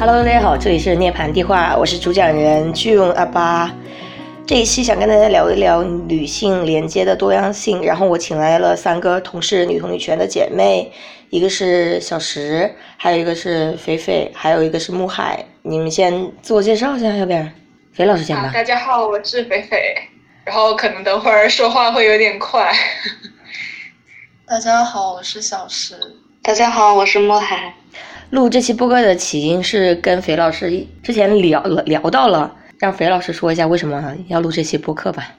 Hello，大家好，这里是涅槃地话，我是主讲人巨用阿巴。这一期想跟大家聊一聊女性连接的多样性，然后我请来了三个同是女同女权的姐妹，一个是小石，还有一个是菲菲，还有一个是木海。你们先自我介绍一下，要不然肥老师先吧。大家好，我是菲菲，然后可能等会儿说话会有点快。大家好，我是小石。大家好，我是木海。录这期播客的起因是跟肥老师之前聊了聊到了，让肥老师说一下为什么要录这期播客吧。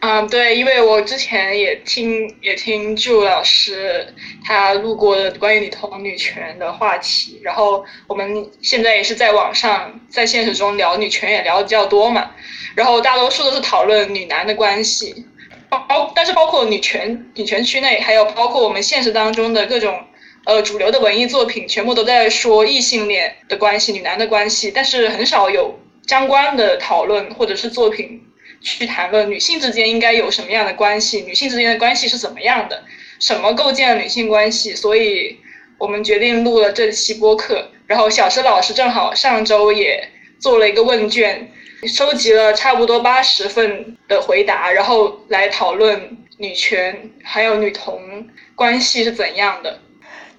嗯，对，因为我之前也听也听祝老师他录过关于女同女权的话题，然后我们现在也是在网上在现实中聊女权也聊的比较多嘛，然后大多数都是讨论女男的关系。包，但是包括女权女权区内，还有包括我们现实当中的各种，呃，主流的文艺作品，全部都在说异性恋的关系，女男的关系，但是很少有相关的讨论或者是作品去谈论女性之间应该有什么样的关系，女性之间的关系是怎么样的，什么构建了女性关系，所以我们决定录了这期播客。然后小石老师正好上周也做了一个问卷。收集了差不多八十份的回答，然后来讨论女权还有女同关系是怎样的。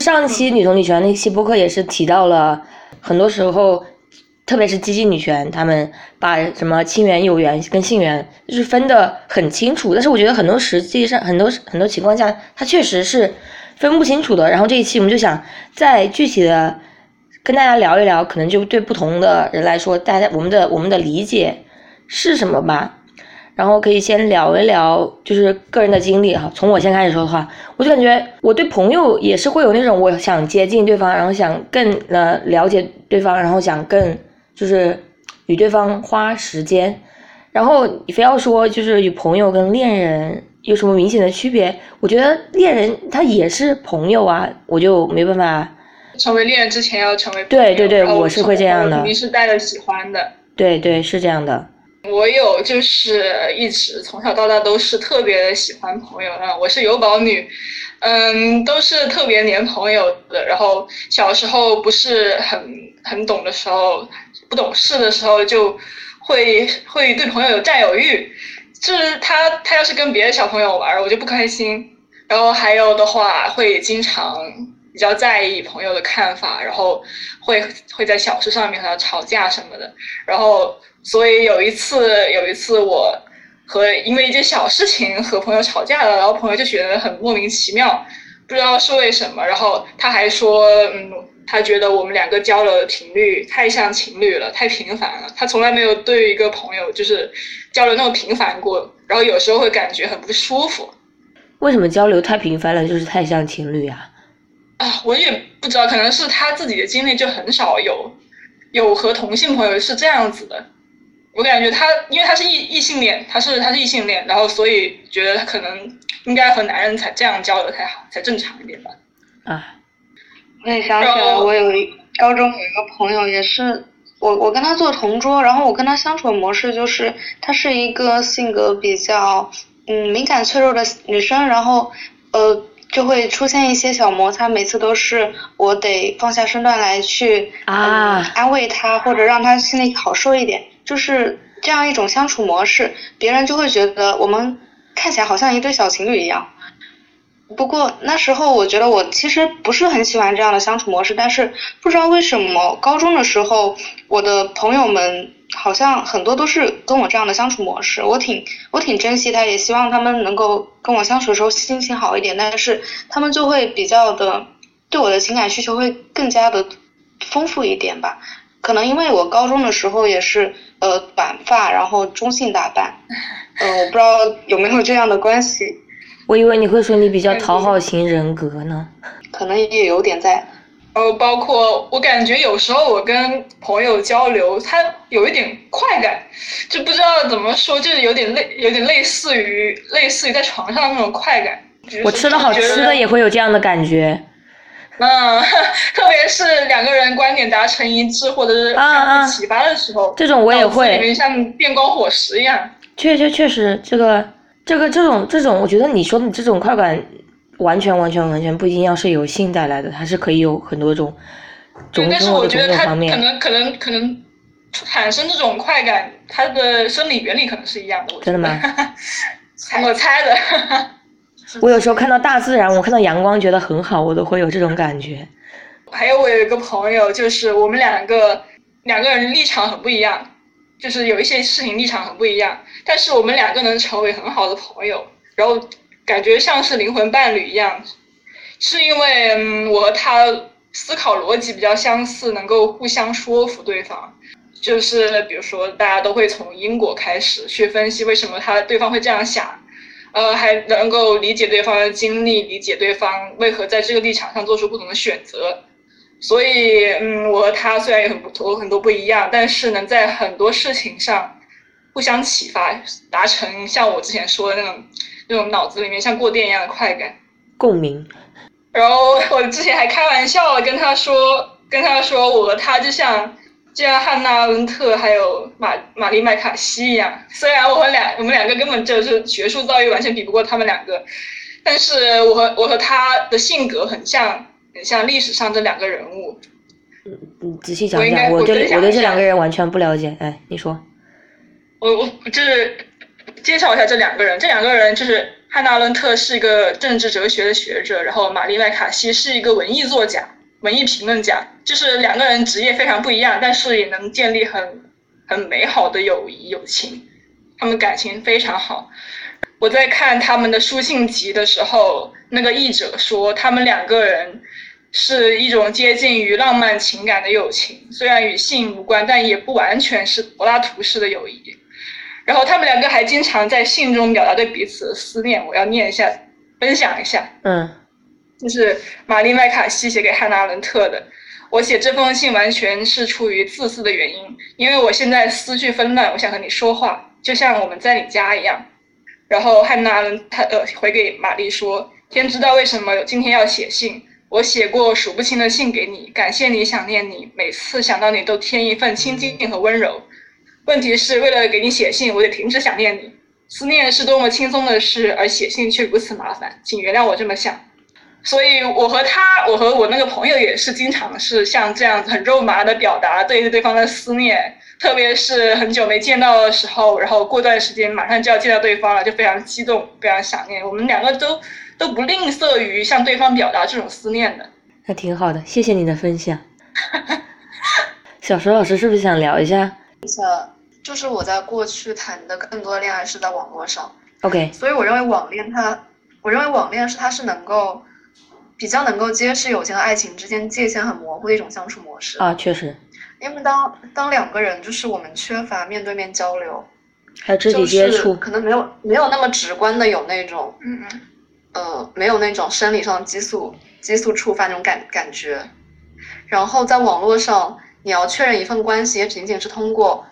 上期女同女权那期播客也是提到了，很多时候，特别是激进女权，他们把什么亲缘、有缘跟性缘就是分得很清楚。但是我觉得很多实际上很多很多情况下，它确实是分不清楚的。然后这一期我们就想再具体的。跟大家聊一聊，可能就对不同的人来说，大家我们的我们的理解是什么吧。然后可以先聊一聊，就是个人的经历哈。从我先开始说的话，我就感觉我对朋友也是会有那种我想接近对方，然后想更呃了解对方，然后想更就是与对方花时间。然后你非要说就是与朋友跟恋人有什么明显的区别，我觉得恋人他也是朋友啊，我就没办法。成为恋人之前要成为对对对，我是会这样的，肯定是带着喜欢的。对对，是这样的。我有就是一直从小到大都是特别喜欢朋友的，我是有宝女，嗯，都是特别黏朋友的。然后小时候不是很很懂的时候，不懂事的时候，就会会对朋友有占有欲，就是他他要是跟别的小朋友玩，我就不开心。然后还有的话会经常。比较在意朋友的看法，然后会会在小事上面和他吵架什么的，然后所以有一次有一次我和因为一件小事情和朋友吵架了，然后朋友就觉得很莫名其妙，不知道是为什么，然后他还说，嗯，他觉得我们两个交流的频率太像情侣了，太频繁了，他从来没有对一个朋友就是交流那么频繁过，然后有时候会感觉很不舒服。为什么交流太频繁了就是太像情侣啊？啊，我也不知道，可能是他自己的经历就很少有，有和同性朋友是这样子的。我感觉他，因为他是异异性恋，他是他是异性恋，然后所以觉得他可能应该和男人才这样交流才好，才正常一点吧。啊，我也想起来，我有一高中有一个朋友，也是我我跟他做同桌，然后我跟他相处的模式就是，他是一个性格比较嗯敏感脆弱的女生，然后呃。就会出现一些小摩擦，每次都是我得放下身段来去啊安慰他，或者让他心里好受一点，就是这样一种相处模式，别人就会觉得我们看起来好像一对小情侣一样。不过那时候我觉得我其实不是很喜欢这样的相处模式，但是不知道为什么高中的时候我的朋友们。好像很多都是跟我这样的相处模式，我挺我挺珍惜他，也希望他们能够跟我相处的时候心情好一点。但是他们就会比较的对我的情感需求会更加的丰富一点吧。可能因为我高中的时候也是呃短发，然后中性打扮，呃我不知道有没有这样的关系。我以为你会说你比较讨好型人格呢。可能也有点在。呃，包括我感觉有时候我跟朋友交流，他有一点快感，就不知道怎么说，就是有点类，有点类似于类似于在床上那种快感。我吃了好吃的也会有这样的感觉。嗯，特别是两个人观点达成一致，或者是相互启发的时候，这种我也会，像电光火石一样。确确确实，这个这个这种这种，我觉得你说的这种快感。完全完全完全不一定要是由性带来的，它是可以有很多种种但是种的种我觉得它可。能可能可能产生这种快感，它的生理原理可能是一样的。真的得吗？我猜的。我有时候看到大自然，我看到阳光，觉得很好，我都会有这种感觉。还有我有一个朋友，就是我们两个两个人立场很不一样，就是有一些事情立场很不一样，但是我们两个能成为很好的朋友，然后感觉像是灵魂伴侣一样，是因为嗯我和他思考逻辑比较相似，能够互相说服对方。就是比如说，大家都会从因果开始去分析为什么他对方会这样想，呃，还能够理解对方的经历，理解对方为何在这个立场上做出不同的选择。所以，嗯，我和他虽然有很多很多不一样，但是能在很多事情上互相启发，达成像我之前说的那种那种脑子里面像过电一样的快感。共鸣，然后我之前还开玩笑跟他说，跟他说我和他就像就像汉娜·阿伦特还有玛玛丽·麦卡锡一样，虽然我和两我们两个根本就是学术造诣完全比不过他们两个，但是我和我和他的性格很像，很像历史上这两个人物。嗯嗯仔细讲讲，我我对我对这两个人完全不了解。哎，你说，我我就是介绍一下这两个人，这两个人就是汉娜·阿伦特是一个政治哲学的学者，然后玛丽·麦卡锡是一个文艺作家、文艺评论家，就是两个人职业非常不一样，但是也能建立很很美好的友谊友情，他们感情非常好。我在看他们的书信集的时候，那个译者说他们两个人是一种接近于浪漫情感的友情，虽然与性无关，但也不完全是柏拉图式的友谊。然后他们两个还经常在信中表达对彼此的思念，我要念一下，分享一下。嗯就是玛丽麦卡锡写给汉娜·阿伦特的。我写这封信完全是出于自私的原因，因为我现在思绪纷乱，我想和你说话，就像我们在你家一样。然后汉娜·伦他呃回给玛丽说：“天知道为什么今天要写信，我写过数不清的信给你，感谢你，想念你，每次想到你都添一份亲近和温柔。问题是为了给你写信，我得停止想念你。思念是多么轻松的事，而写信却如此麻烦，请原谅我这么想。”所以，我和他，我和我那个朋友也是经常是像这样子很肉麻的表达对对方的思念，特别是很久没见到的时候，然后过段时间马上就要见到对方了，就非常激动，非常想念。我们两个都都不吝啬于向对方表达这种思念的。那挺好的，谢谢你的分享。小石老师是不是想聊一下呃，就是我在过去谈的更多的恋爱是在网络上，？OK，所以我认为网恋它，我认为网恋是它是能够比较能够揭示友情和爱情之间界限很模糊的一种相处模式。啊，确实，因为当当两个人就是我们缺乏面对面交流，还有肢体就是接触，可能没有没有那么直观的有那种嗯嗯，呃，没有那种生理上的激素激素触发那种感感觉。然后在网络上，你要确认一份关系，也仅仅是通过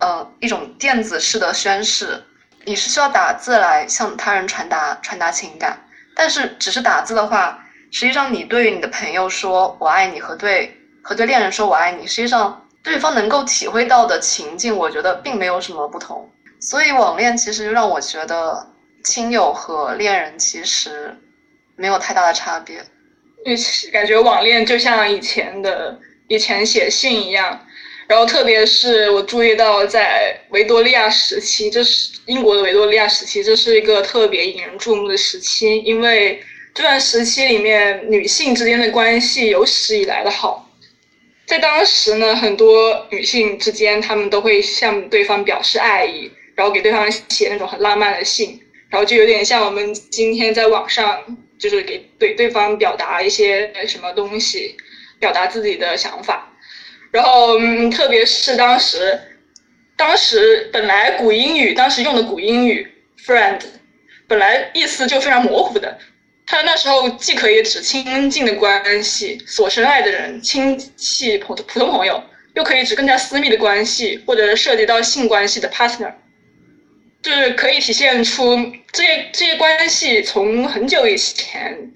呃一种电子式的宣誓，你是需要打字来向他人传达传达情感。但是只是打字的话，实际上你对于你的朋友说我爱你和对和对恋人说我爱你，实际上对方能够体会到的情境，我觉得并没有什么不同。所以网恋其实就让我觉得亲友和恋人其实没有太大的差别。因为感觉网恋就像以前的以前写信一样，然后特别是我注意到在维多利亚时期，这是英国的维多利亚时期，这是一个特别引人注目的时期，因为这段时期里面女性之间的关系有史以来的好。在当时呢，很多女性之间，她们都会向对方表示爱意，然后给对方写那种很浪漫的信，然后就有点像我们今天在网上，就是给对对方表达一些什么东西，表达自己的想法。然后，嗯，特别是当时，当时本来古英语当时用的古英语 friend，本来意思就非常模糊的，它那时候既可以指亲近的关系、所深爱的人、亲戚、普普通朋友，又可以指更加私密的关系，或者涉及到性关系的 partner，就是可以体现出这些这些关系从很久以前，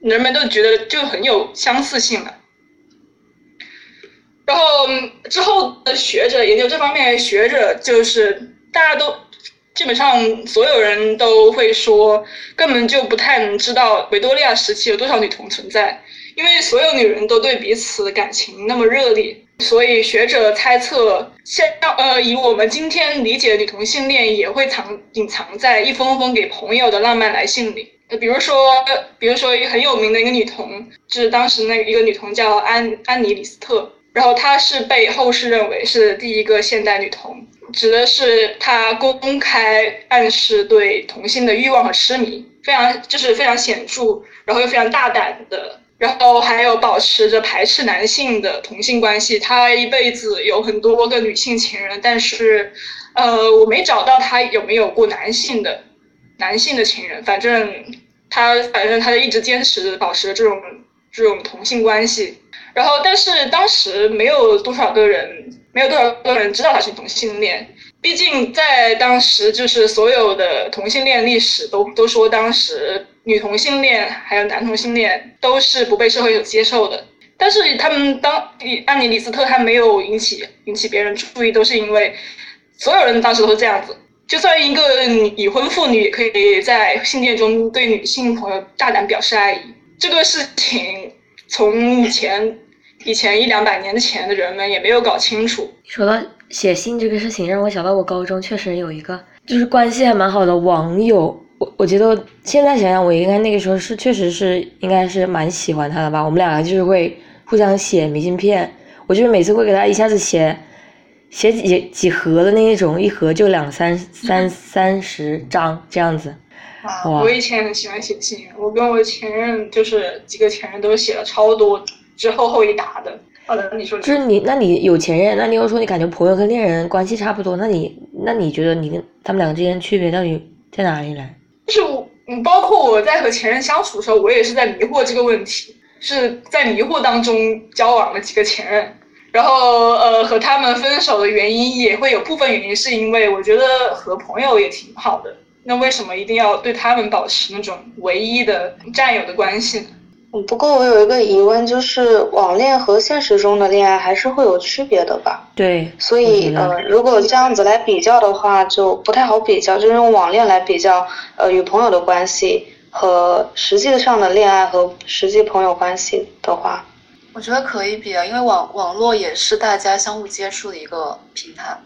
人们都觉得就很有相似性了。然后之后的学者研究这方面学者，就是大家都基本上所有人都会说，根本就不太能知道维多利亚时期有多少女童存在，因为所有女人都对彼此感情那么热烈，所以学者猜测，现呃以我们今天理解的女同性恋也会藏隐藏在一封封给朋友的浪漫来信里。比如说，比如说一个很有名的一个女童，就是当时那一个女童叫安安妮李斯特，然后她是被后世认为是第一个现代女童，指的是他公开暗示对同性的欲望和痴迷，非常就是非常显著，然后又非常大胆的，然后还有保持着排斥男性的同性关系。他一辈子有很多个女性情人，但是，呃，我没找到他有没有过男性的。男性的情人，反正他反正他就一直坚持保持着这种这种同性关系，然后但是当时没有多少个人，没有多少个人知道他是同性恋，毕竟在当时就是所有的同性恋历史都都说当时女同性恋还有男同性恋都是不被社会所接受的，但是他们当安妮李斯特他没有引起引起别人注意，都是因为所有人当时都是这样子。就算一个已婚妇女，也可以在信件中对女性朋友大胆表示爱意。这个事情从以前以前一两百年前的人们也没有搞清楚。说到写信这个事情，让我想到我高中确实有一个就是关系还蛮好的网友。我我觉得现在想想，我应该那个时候是确实是应该是蛮喜欢他的吧。我们两个就是会互相写明信片，我就是每次会给他一下子写。写几几盒的那一种，一盒就两三三 三十张这样子。哇！我以前很喜欢写信，我跟我前任就是几个前任都写了超多，之后后一打的。好的，你说。就是你，那你有前任，那你又说你感觉朋友跟恋人关系差不多，那你那你觉得你跟他们两个之间区别到底在哪里呢？就是我，嗯，包括我在和前任相处的时候，我也是在迷惑这个问题，是在迷惑当中交往了几个前任。然后，呃，和他们分手的原因也会有部分原因，是因为我觉得和朋友也挺好的。那为什么一定要对他们保持那种唯一的战友的关系呢？嗯，不过我有一个疑问，就是网恋和现实中的恋爱还是会有区别的吧？对。所以，呃，如果这样子来比较的话，就不太好比较。就用网恋来比较，呃，与朋友的关系和实际上的恋爱和实际朋友关系的话。我觉得可以比啊，因为网网络也是大家相互接触的一个平台。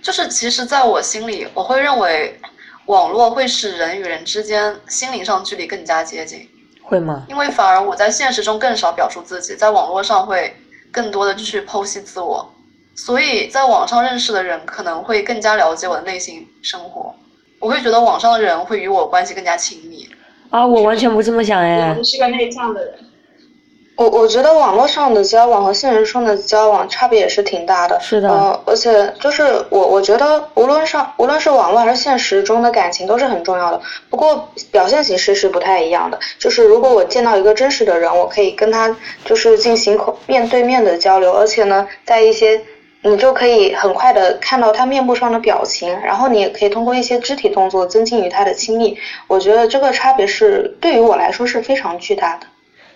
就是其实，在我心里，我会认为网络会使人与人之间心灵上距离更加接近。会吗？因为反而我在现实中更少表述自己，在网络上会更多的去剖析自我。所以在网上认识的人可能会更加了解我的内心生活。我会觉得网上的人会与我关系更加亲密。啊，我完全不这么想哎。我是个内向的人。我我觉得网络上的交往和现实中的交往差别也是挺大的。是的。呃，而且就是我我觉得无论上无论是网络还是现实中的感情都是很重要的。不过表现形式是不太一样的。就是如果我见到一个真实的人，我可以跟他就是进行口面对面的交流，而且呢，在一些你就可以很快的看到他面部上的表情，然后你也可以通过一些肢体动作增进与他的亲密。我觉得这个差别是对于我来说是非常巨大的。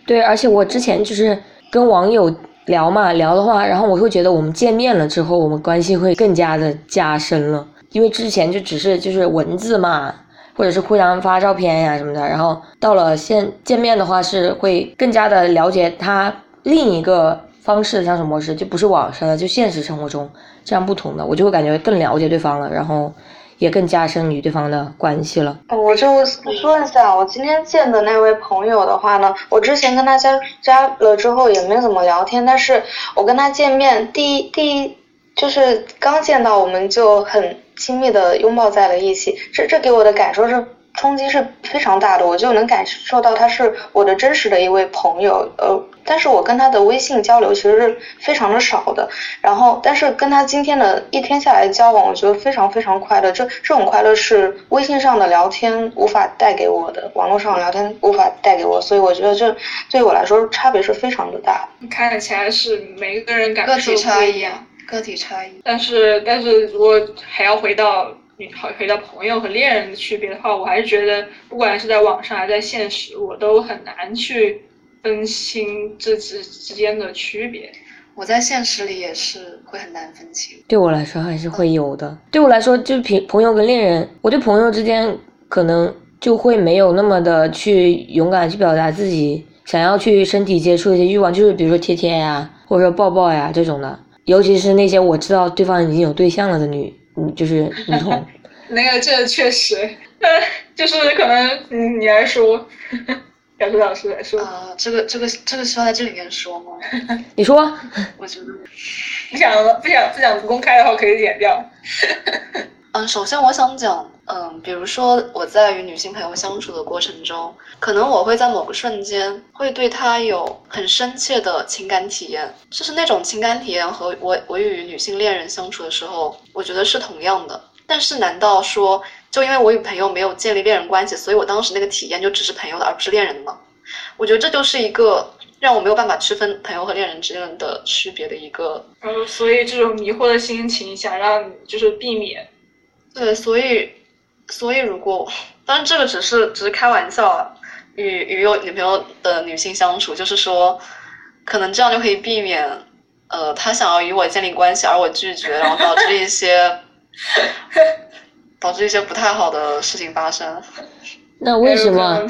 对，而且我之前就是跟网友聊嘛，聊的话，然后我会觉得我们见面了之后，我们关系会更加的加深了，因为之前就只是就是文字嘛，或者是互相发照片呀什么的，然后到了现见面的话，是会更加的了解他另一个方式的相处模式，就不是网上的，就现实生活中这样不同的，我就会感觉更了解对方了，然后。也更加深与对方的关系了。我就说一下，我今天见的那位朋友的话呢，我之前跟他加加了之后也没怎么聊天，但是我跟他见面第一第一就是刚见到我们就很亲密的拥抱在了一起，这这给我的感受是。冲击是非常大的，我就能感受到他是我的真实的一位朋友，呃，但是我跟他的微信交流其实是非常的少的，然后，但是跟他今天的一天下来交往，我觉得非常非常快乐，这这种快乐是微信上的聊天无法带给我的，网络上聊天无法带给我，所以我觉得这对我来说差别是非常的大。看起来是每个人感受不一样，个体差异，但是但是我还要回到。你好，回到朋友和恋人的区别的话，我还是觉得，不管是在网上还是在现实，我都很难去分清这之之间的区别。我在现实里也是会很难分清。对我来说还是会有的。对我来说，就是朋朋友跟恋人，我对朋友之间可能就会没有那么的去勇敢去表达自己想要去身体接触一些欲望，就是比如说贴贴呀，或者说抱抱呀这种的。尤其是那些我知道对方已经有对象了的女，嗯，就是女同。那个这确实，呃，就是可能嗯你来说，小朱老师来说，啊、这个这个这个需要在这里面说吗？你说，我觉得，不想不想不想公开的话可以剪掉。嗯，首先我想讲，嗯，比如说我在与女性朋友相处的过程中，可能我会在某个瞬间会对她有很深切的情感体验，就是那种情感体验和我我与女性恋人相处的时候，我觉得是同样的。但是难道说就因为我与朋友没有建立恋人关系，所以我当时那个体验就只是朋友的，而不是恋人的吗？我觉得这就是一个让我没有办法区分朋友和恋人之间的区别的一个呃，所以这种迷惑的心情，想让就是避免。对，所以，所以如果，当然这个只是只是开玩笑啊，与与有女朋友的女性相处，就是说，可能这样就可以避免，呃，她想要与我建立关系，而我拒绝，然后导致一些，导致一些不太好的事情发生。那为什么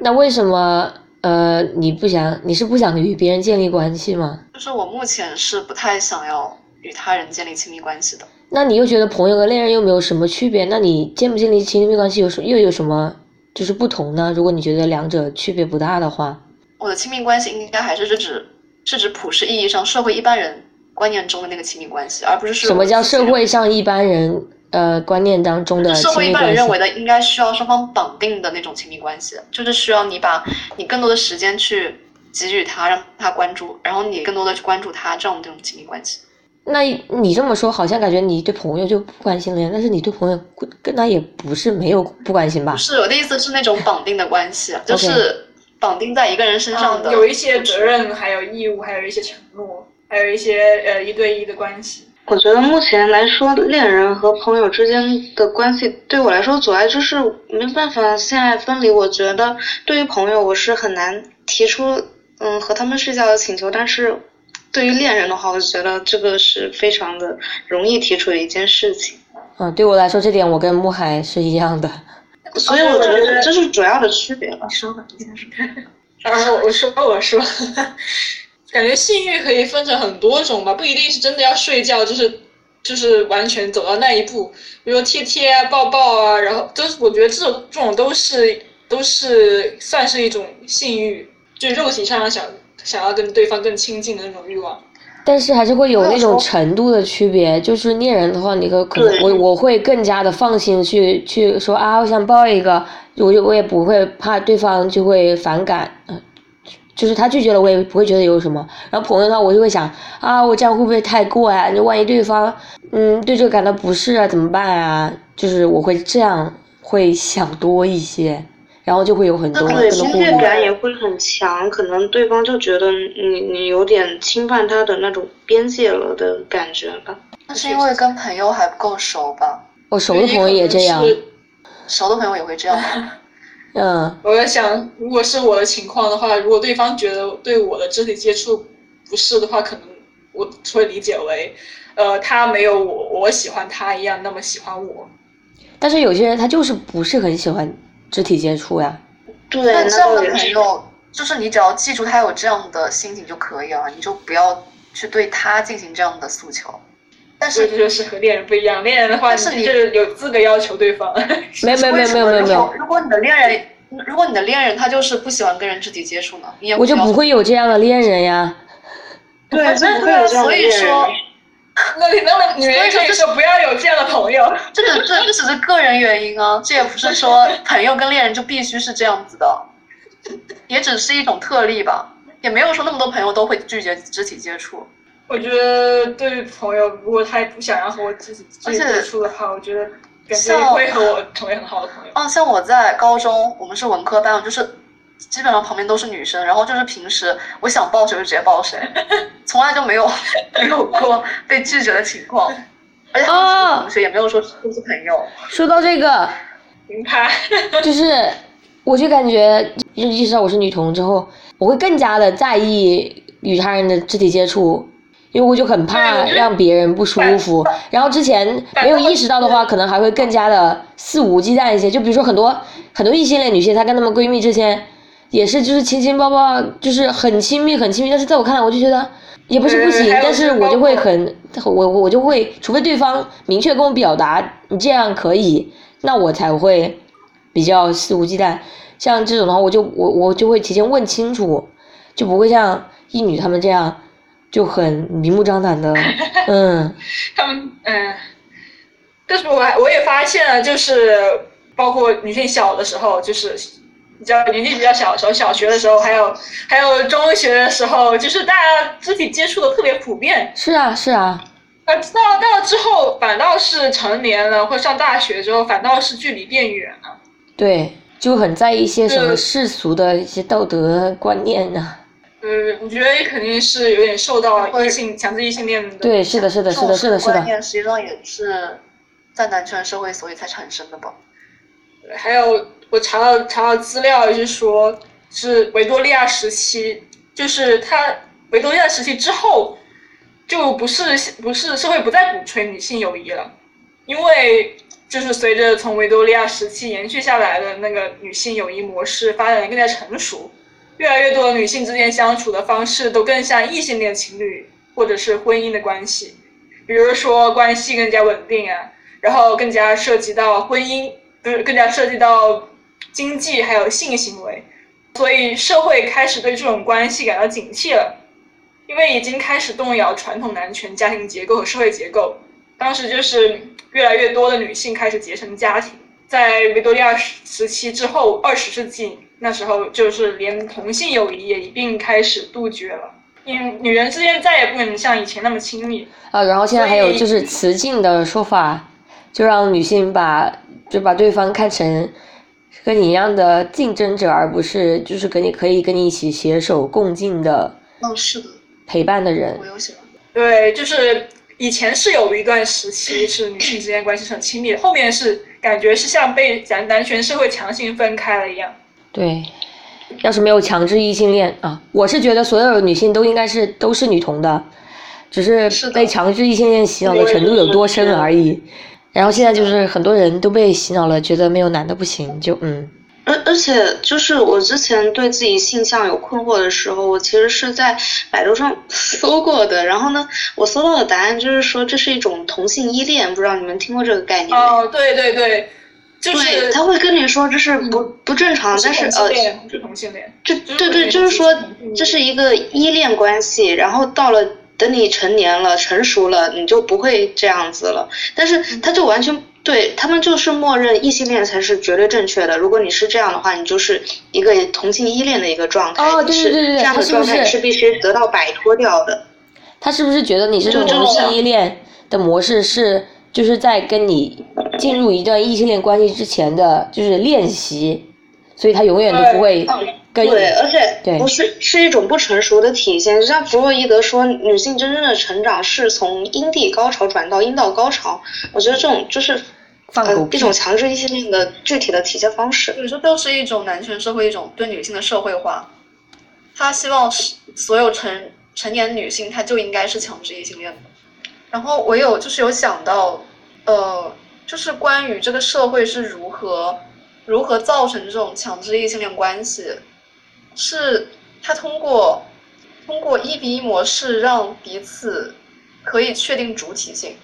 那为什么？呃，你不想？你是不想与别人建立关系吗？就是我目前是不太想要与他人建立亲密关系的。那你又觉得朋友和恋人又没有什么区别？那你建不建立亲密关系有什又有什么就是不同呢？如果你觉得两者区别不大的话，我的亲密关系应该还是是指是指普世意义上社会一般人观念中的那个亲密关系，而不是是什么叫社会上一般人呃观念当中的社会一般？人认为的应该需要双方绑定的那种亲密关系，就是需要你把你更多的时间去给予他，让他关注，然后你更多的去关注他，这样的这种亲密关系。那你这么说，好像感觉你对朋友就不关心了呀？但是你对朋友跟他也不是没有不关心吧不？是我的意思是那种绑定的关系，就是绑定在一个人身上的，嗯有一些责。任，还有义务，还有一些承诺，还有一些呃一对一的关系。我觉得目前来说，恋人和朋友之间的关系对我来说阻碍就是没办法现在分离。我觉得对于朋友，我是很难提出嗯和他们睡觉的请求，但是对于恋人的话，我觉得这个是非常的容易提出的一件事情。嗯，对我来说这点我跟穆海是一样的。所以我觉得这是主要的区别吧。你说吧，你先说。然后我说我说，感觉性欲可以分成很多种吧，不一定是真的要睡觉，就是就是完全走到那一步，比如说贴贴啊、抱抱啊，然后都是我觉得这种这种都是都是算是一种性欲，就肉体上的想想要跟对方更亲近的那种欲望。但是还是会有那种程度的区别，就是恋人的话，你可可能我我会更加的放心去去说啊，我想抱一个，我就我也不会怕对方就会反感，嗯、就是他拒绝了，我也不会觉得有什么。然后朋友的话，我就会想啊，我这样会不会太过呀、就万一对方嗯对这个感到不适啊，怎么办啊？就是我会这样会想多一些，然后就会有很多对，更多顾虑。侵略感也会很强，可能对方就觉得你你有点侵犯他的那种边界了的感觉吧。那是因为跟朋友还不够熟吧？我熟的朋友也这样，熟的朋友也会这样吗？嗯。我在想，如果是我的情况的话，如果对方觉得对我的肢体接触不适的话，可能我会理解为，呃，他没有我我喜欢他一样那么喜欢我。但是有些人他就是不是很喜欢肢体接触呀。对，那那这样的。朋友，就是你只要记住他有这样的心情就可以了，你就不要去对他进行这样的诉求。但是这是就是和恋人不一样，恋人的话，但是你就是有资格要求对方。没有没有没有没有没有没有，如果你的恋人，如果你的恋人他就是不喜欢跟人肢体接触呢，你也我就不会有这样的恋人呀。对，就不所以说。那你那么女人可以说不要有这样的朋友。这个这这只是个人原因啊，这也不是说朋友跟恋人就必须是这样子的，也只是一种特例吧，也没有说那么多朋友都会拒绝肢体接触。我觉得对于朋友，如果他不想要和我肢体接触的话，我觉得感觉像会和我成为很好的朋友。啊，像我在高中，我们是文科班，就是基本上旁边都是女生，然后就是平时我想抱谁就直接抱谁，从来就没有没有过被拒绝的情况，而且同学，也没有说都是朋友。说到这个，明白？就是我就感觉，就意识到我是女同之后，我会更加的在意与他人的肢体接触，因为我就很怕让别人不舒服。然后之前没有意识到的话，可能还会更加的肆无忌惮一些。就比如说很多很多异性恋女性，她跟她们闺蜜之间，也是就是亲亲抱抱，就是很亲密很亲密，但是在我看来，我就觉得也不是不行但是我就会很我我就会，除非对方明确跟我表达你这样可以，那我才会比较肆无忌惮。像这种的话，我就我我就会提前问清楚，就不会像一女他们这样就很明目张胆的，嗯，他们嗯，但是我还我也发现了，就是包括女性小的时候，就是比较年纪比较小的时候，小学的时候，还有还有中学的时候，就是大家肢体接触的特别普遍。是啊是啊，呃，到到了之后，反倒是成年了，或上大学之后，反倒是距离变远了。对，就很在意一些什么嗯世俗的一些道德观念啊、嗯，我觉得肯定是有点受到异性强制异性恋的。对，是的，是的，是的，是的，是的，观念实际上也是在男权社会所以才产生的吧。还有我查到查到资料，就是说是维多利亚时期，就是他维多利亚时期之后，就不是不是社会不再鼓吹女性友谊了，因为就是随着从维多利亚时期延续下来的那个女性友谊模式发展的更加成熟，越来越多的女性之间相处的方式都更像异性恋情侣或者是婚姻的关系，比如说关系更加稳定啊，然后更加涉及到婚姻，不是更加涉及到经济还有性行为，所以社会开始对这种关系感到警惕了，因为已经开始动摇传统男权家庭结构和社会结构。当时就是越来越多的女性开始结成家庭，在维多利亚时期之后，二十世纪那时候就是连同性友谊也一并开始杜绝了，因女人之间再也不可能像以前那么亲密。啊，然后现在还有就是雌竞的说法，就让女性把就把对方看成跟你一样的竞争者，而不是就是跟你可以跟你一起携手共进的嗯，是的，陪伴的人。对，就是以前是有一段时期是女性之间关系是很亲密的，后面是感觉是像被男男权社会强行分开了一样。对，要是没有强制异性恋啊，我是觉得所有女性都应该是都是女同的，只是被强制异性恋洗脑的程度有多深而已。然后现在就是很多人都被洗脑了，觉得没有男的不行，就嗯，而而且就是我之前对自己性向有困惑的时候，我其实是在百度上搜过的。然后呢，我搜到的答案就是说这是一种同性依恋，不知道你们听过这个概念没？哦，对对对，就是，他会跟你说这是不不正常，但是呃同性，恋，不是同性恋。这就对对，就是说这是一个依恋关系，然后到了等你成年了、成熟了，你就不会这样子了。但是他就完全对他们就是默认异性恋才是绝对正确的。如果你是这样的话，你就是一个同性依恋的一个状态，哦对对对对这样的状态是必须得到摆脱掉的。他是不是觉得你是就同性这种依恋的模式是就是在跟你进入一段异性恋关系之前的就是练习，所以他永远都不会嗯跟对，而且对不是是一种不成熟的体现。就像弗洛伊德说，女性真正的成长是从阴蒂高潮转到阴道高潮。我觉得这种就是放狗呃一种强制异性恋的具体的体现方式。对，这都是一种男权社会一种对女性的社会化。他希望是所有成成年女性，她就应该是强制异性恋的。然后我有就是有想到，呃，就是关于这个社会是如何如何造成这种强制异性恋关系，是他通过通过一比一模式让彼此可以确定主体性。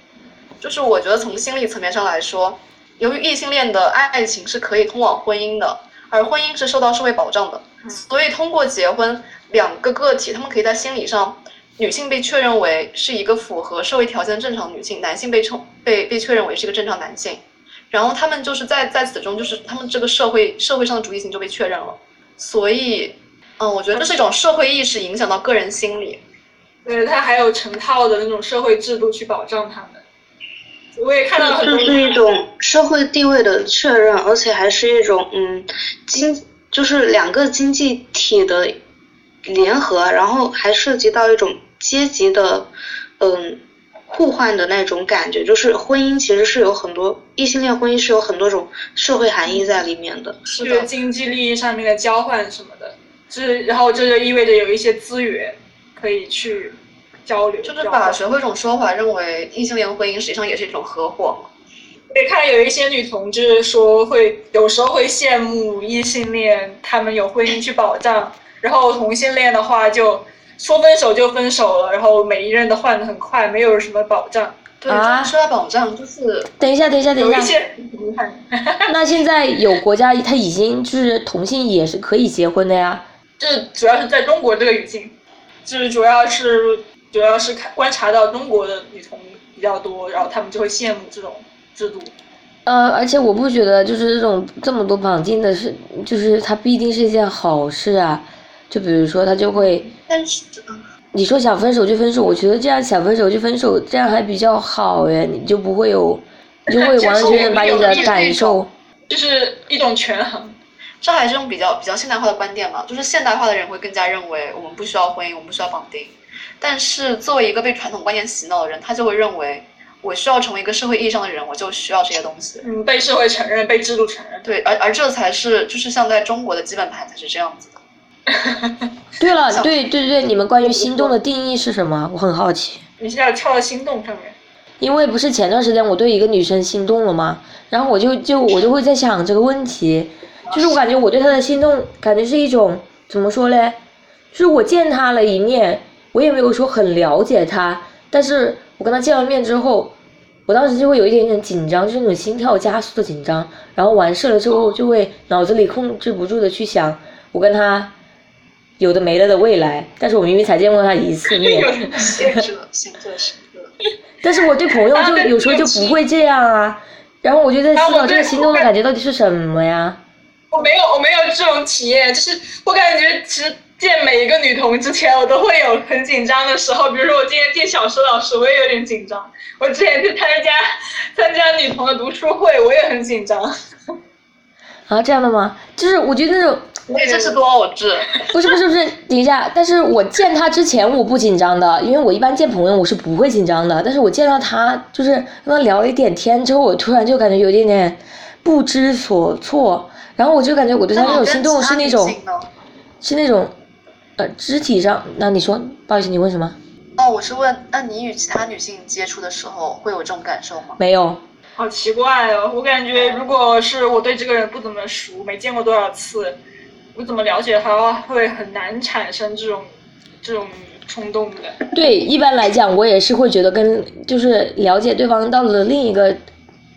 就是我觉得从心理层面上来说，由于异性恋的爱情是可以通往婚姻的，而婚姻是受到社会保障的，所以通过结婚，两个个体他们可以在心理上，女性被确认为是一个符合社会条件的正常女性，男性被称被被确认为是一个正常男性，然后他们就是在在此中，就是他们这个社会社会上的主体性就被确认了，所以，嗯，我觉得这是一种社会意识影响到个人心理，对，它还有成套的那种社会制度去保障他们。我也看到了很多这是一种社会地位的确认，而且还是一种嗯经，就是两个经济体的联合，然后还涉及到一种阶级的嗯互换的那种感觉。就是婚姻其实是有很多异性恋婚姻是有很多种社会含义在里面的。是的，就是经济利益上面的交换什么的，就是然后这就意味着有一些资源可以去交流，就是把学会一种说法认为异性恋婚姻实际上也是一种合伙嘛。也看有一些女同志说会有时候会羡慕异性恋，他们有婚姻去保障，然后同性恋的话就说分手就分手了，然后每一任都换的很快，没有什么保障。对，啊说到保障，就是等一下，等一下，等一下。有一些遗憾，那现在有国家它已经就是同性也是可以结婚的呀。这主要是在中国这个语境，就是主要是主要是看观察到中国的女同比较多，然后他们就会羡慕这种制度。呃，而且我不觉得就是这种这么多绑定的是，就是它不一定是一件好事啊。就比如说他就会，但是嗯你说想分手就分手，我觉得这样想分手就分手，这样还比较好哎，你就不会有，你就会 完全把你的感受。就是一种权衡。这还是种比较比较现代化的观点嘛，就是现代化的人会更加认为我们不需要婚姻，我们不需要绑定。但是作为一个被传统观念洗脑的人，他就会认为我需要成为一个社会意义上的人，我就需要这些东西。嗯，被社会承认，被制度承认。对，而而这才是就是像在中国的基本盘才是这样子的。对了，想对对对，你们关于心动的定义是什么？我很好奇。你现在跳到心动上面，因为不是前段时间我对一个女生心动了吗？然后我就就我就会在想这个问题，就是我感觉我对他的心动，感觉是一种怎么说嘞？就是我见他了一面，我也没有说很了解他，但是我跟他见完面之后，我当时就会有一点点紧张，就是那种心跳加速的紧张，然后完事了之后就会脑子里控制不住的去想我跟他有的没了的未来，但是我明明才见过他一次 面。但是我对朋友就有时候就不会这样啊，然后我就在思考这个心动的感觉到底是什么呀？我没有，我没有这种体验，就是我感觉其实见每一个女同之前，我都会有很紧张的时候。比如说我今天见小石老师，我也有点紧张。我之前去参加参加女同的读书会，我也很紧张。啊，这样的吗？就是我觉得那种对，这是多偶制。不是不是不是，等一下，但是我见他之前我不紧张的，因为我一般见朋友我是不会紧张的，但是我见到他就是跟他聊了一点天之后，我突然就感觉有一点点不知所措，然后我就感觉我对他那种心动是那种是那种呃肢体上，那你说，不好意思，你问什么？哦，我是问，那你与其他女性接触的时候会有这种感受吗？没有，好奇怪哦，我感觉如果是我对这个人不怎么熟，没见过多少次，我怎么了解他的话，会很难产生这种这种冲动的。对，一般来讲，我也是会觉得跟就是了解对方到了另一个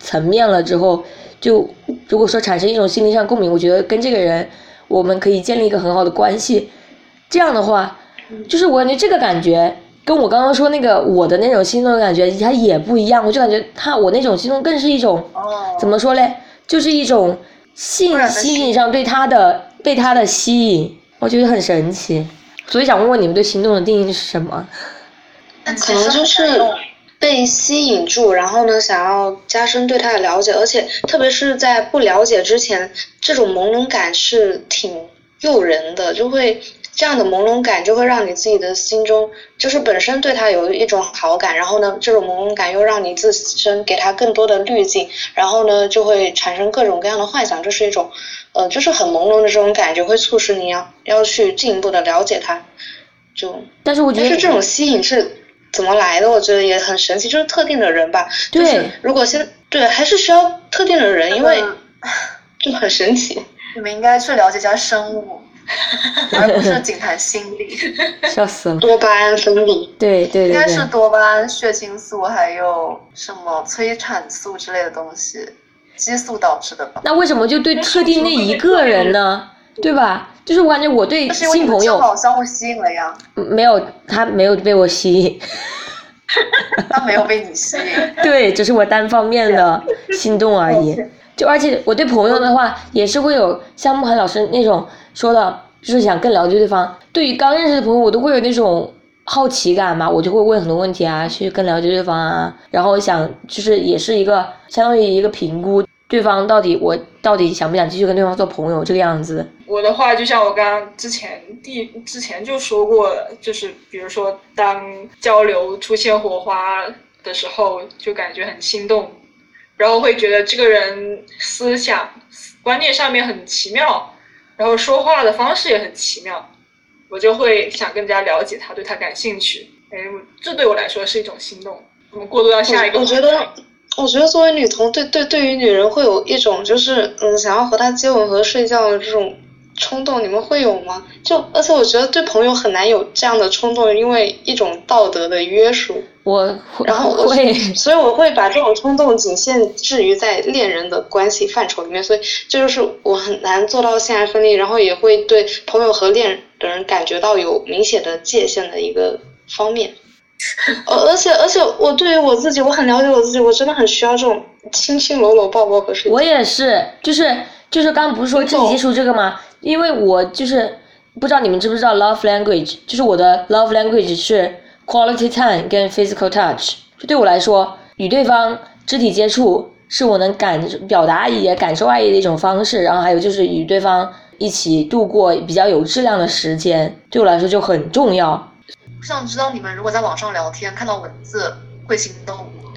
层面了之后，就如果说产生一种心灵上共鸣，我觉得跟这个人我们可以建立一个很好的关系。这样的话，就是我感觉这个感觉跟我刚刚说那个我的那种心动的感觉，它也不一样。我就感觉他我那种心动更是一种哦，怎么说嘞？就是一种性突然的心理上对他的被他的吸引，我觉得很神奇。所以想问问你们对心动的定义是什么？那可能就其实很是被吸引住，然后呢，想要加深对他的了解，而且特别是在不了解之前，这种朦胧感是挺诱人的，就会这样的朦胧感就会让你自己的心中就是本身对他有一种好感，然后呢，这种朦胧感又让你自身给他更多的滤镜，然后呢，就会产生各种各样的幻想，这是一种呃，就是很朦胧的这种感觉，会促使你要要去进一步的了解他，就。但是我觉得但是这种吸引是怎么来的？我觉得也很神奇，就是特定的人吧。对就是如果先对，还是需要特定的人，因为嗯就很神奇。你们应该去了解一下生物，而不是仅谈心理。笑死了。多巴胺分泌，对对应该对对，是多巴胺、血清素还有什么催产素之类的东西，激素导致的吧？那为什么就对特定那一个人呢？对吧？就是我感觉我对新朋友相互吸引了呀，没有，他没有被我吸引，他没有被你吸引。对，只是我单方面的心动而已。就而且我对朋友的话，也是会有像慕寒老师那种说的，就是想更了解对方。对于刚认识的朋友，我都会有那种好奇感嘛，我就会问很多问题啊，去更了解对方啊，然后想就是也是一个相当于一个评估对方到底我到底想不想继续跟对方做朋友这个样子。我的话，就像我刚刚之前第之前就说过了，就是比如说当交流出现火花的时候，就感觉很心动，然后会觉得这个人思想观念上面很奇妙，然后说话的方式也很奇妙，我就会想更加了解他，对他感兴趣。哎，这对我来说是一种心动。我们过渡到下一个我话题。觉得，我觉得作为女同，对对对于女人会有一种就是嗯想要和他接吻和睡觉的这种冲动，你们会有吗？就而且我觉得对朋友很难有这样的冲动，因为一种道德的约束。我然后 我会，所以我会把这种冲动仅限制于在恋人的关系范畴里面，所以这就是我很难做到性爱分离，然后也会对朋友和恋人感觉到有明显的界限的一个方面。呃，而且而且我对于我自己，我很了解我自己，我真的很需要这种亲亲搂搂抱抱和睡觉。我也是，就是就是刚刚不是说肢体接触这个吗？因为我就是不知道你们知不知道 love language，就是我的 love language 是 quality time 跟 physical touch。就对我来说，与对方肢体接触是我能感表达爱意、感受爱意的一种方式。然后还有就是与对方一起度过比较有质量的时间，对我来说就很重要。我想知道你们如果在网上聊天看到文字会心动吗？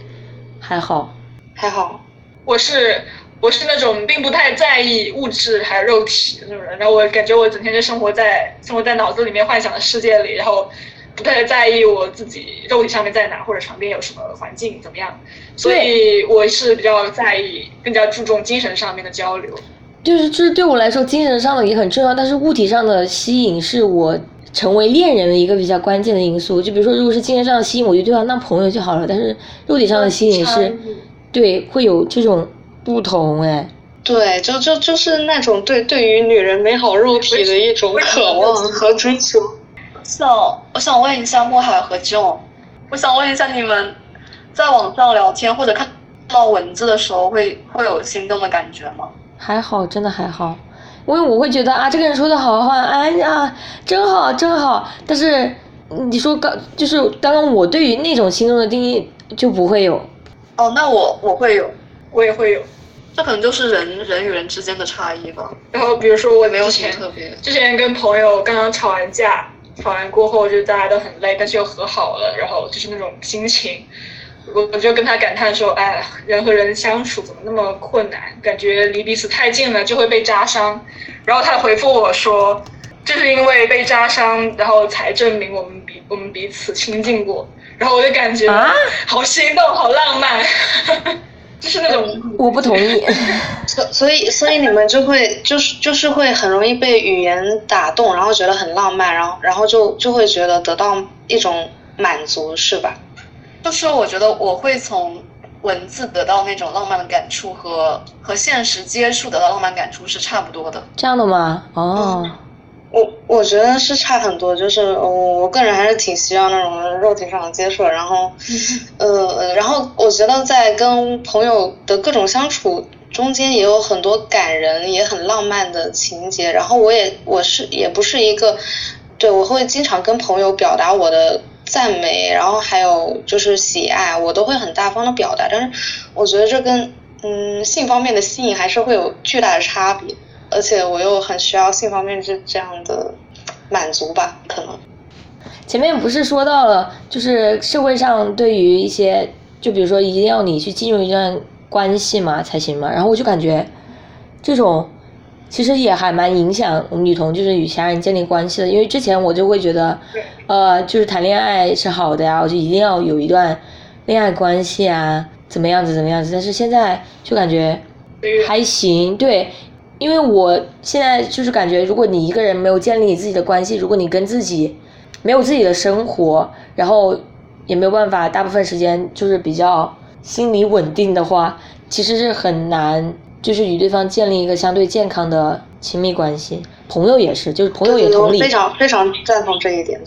还好，还好，我是我是那种并不太在意物质还有肉体的那种人，然后我感觉我整天就生活在生活在脑子里面幻想的世界里，然后不太在意我自己肉体上面在哪或者床边有什么环境怎么样，所以我是比较在意更加注重精神上面的交流。就是就是对我来说，精神上的也很重要，但是物体上的吸引是我成为恋人的一个比较关键的因素。就比如说，如果是精神上的吸引，我就对他当朋友就好了。但是肉体上的吸引是，对，会有这种不同哎。对，就就就是那种对对于女人美好肉体的一种渴望和追求。想我想问一下莫海和 John，我想问一下你们在网上聊天或者看到文字的时候会会有心动的感觉吗？还好，真的还好，因为我会觉得啊，这个人说的好话，哎呀，真好真好。但是你说刚就是刚刚我对于那种心动的定义就不会有。哦，那我我会有，我也会有。这可能就是人人与人之间的差异吧。然后比如说我没有之前什么特别。之前跟朋友刚刚吵完架，吵完过后就大家都很累，但是又和好了，然后就是那种心情。我我就跟他感叹说，哎，人和人相处怎么那么困难？感觉离彼此太近了就会被扎伤。然后他回复我说，就是因为被扎伤，然后才证明我们彼我们彼此亲近过。然后我就感觉啊好心动，好浪漫，就是那种我不同意。所所以所以你们就会就是就是会很容易被语言打动，然后觉得很浪漫，然后然后就就会觉得得到一种满足，是吧？就是我觉得我会从文字得到那种浪漫的感触和和现实接触得到浪漫感触是差不多的。这样的吗？哦，我我觉得是差很多，就是我我个人还是挺希望那种肉体上的接触，然后，呃，然后我觉得在跟朋友的各种相处中间也有很多感人也很浪漫的情节，然后我也我是也不是一个，对我会经常跟朋友表达我的赞美，然后还有就是喜爱，我都会很大方的表达，但是我觉得这跟嗯性方面的吸引还是会有巨大的差别。而且我又很需要性方面这这样的满足吧，可能。前面不是说到了，就是社会上对于一些，就比如说一定要你去进入一段关系嘛才行嘛，然后我就感觉这种其实也还蛮影响我们女同就是与其他人建立关系的，因为之前我就会觉得，呃，就是谈恋爱是好的呀，我就一定要有一段恋爱关系啊，怎么样子怎么样子，但是现在就感觉还行，对。因为我现在就是感觉，如果你一个人没有建立你自己的关系，如果你跟自己没有自己的生活，然后也没有办法大部分时间就是比较心理稳定的话，其实是很难，就是与对方建立一个相对健康的亲密关系。朋友也是，就是朋友也同理。非常非常赞同这一点。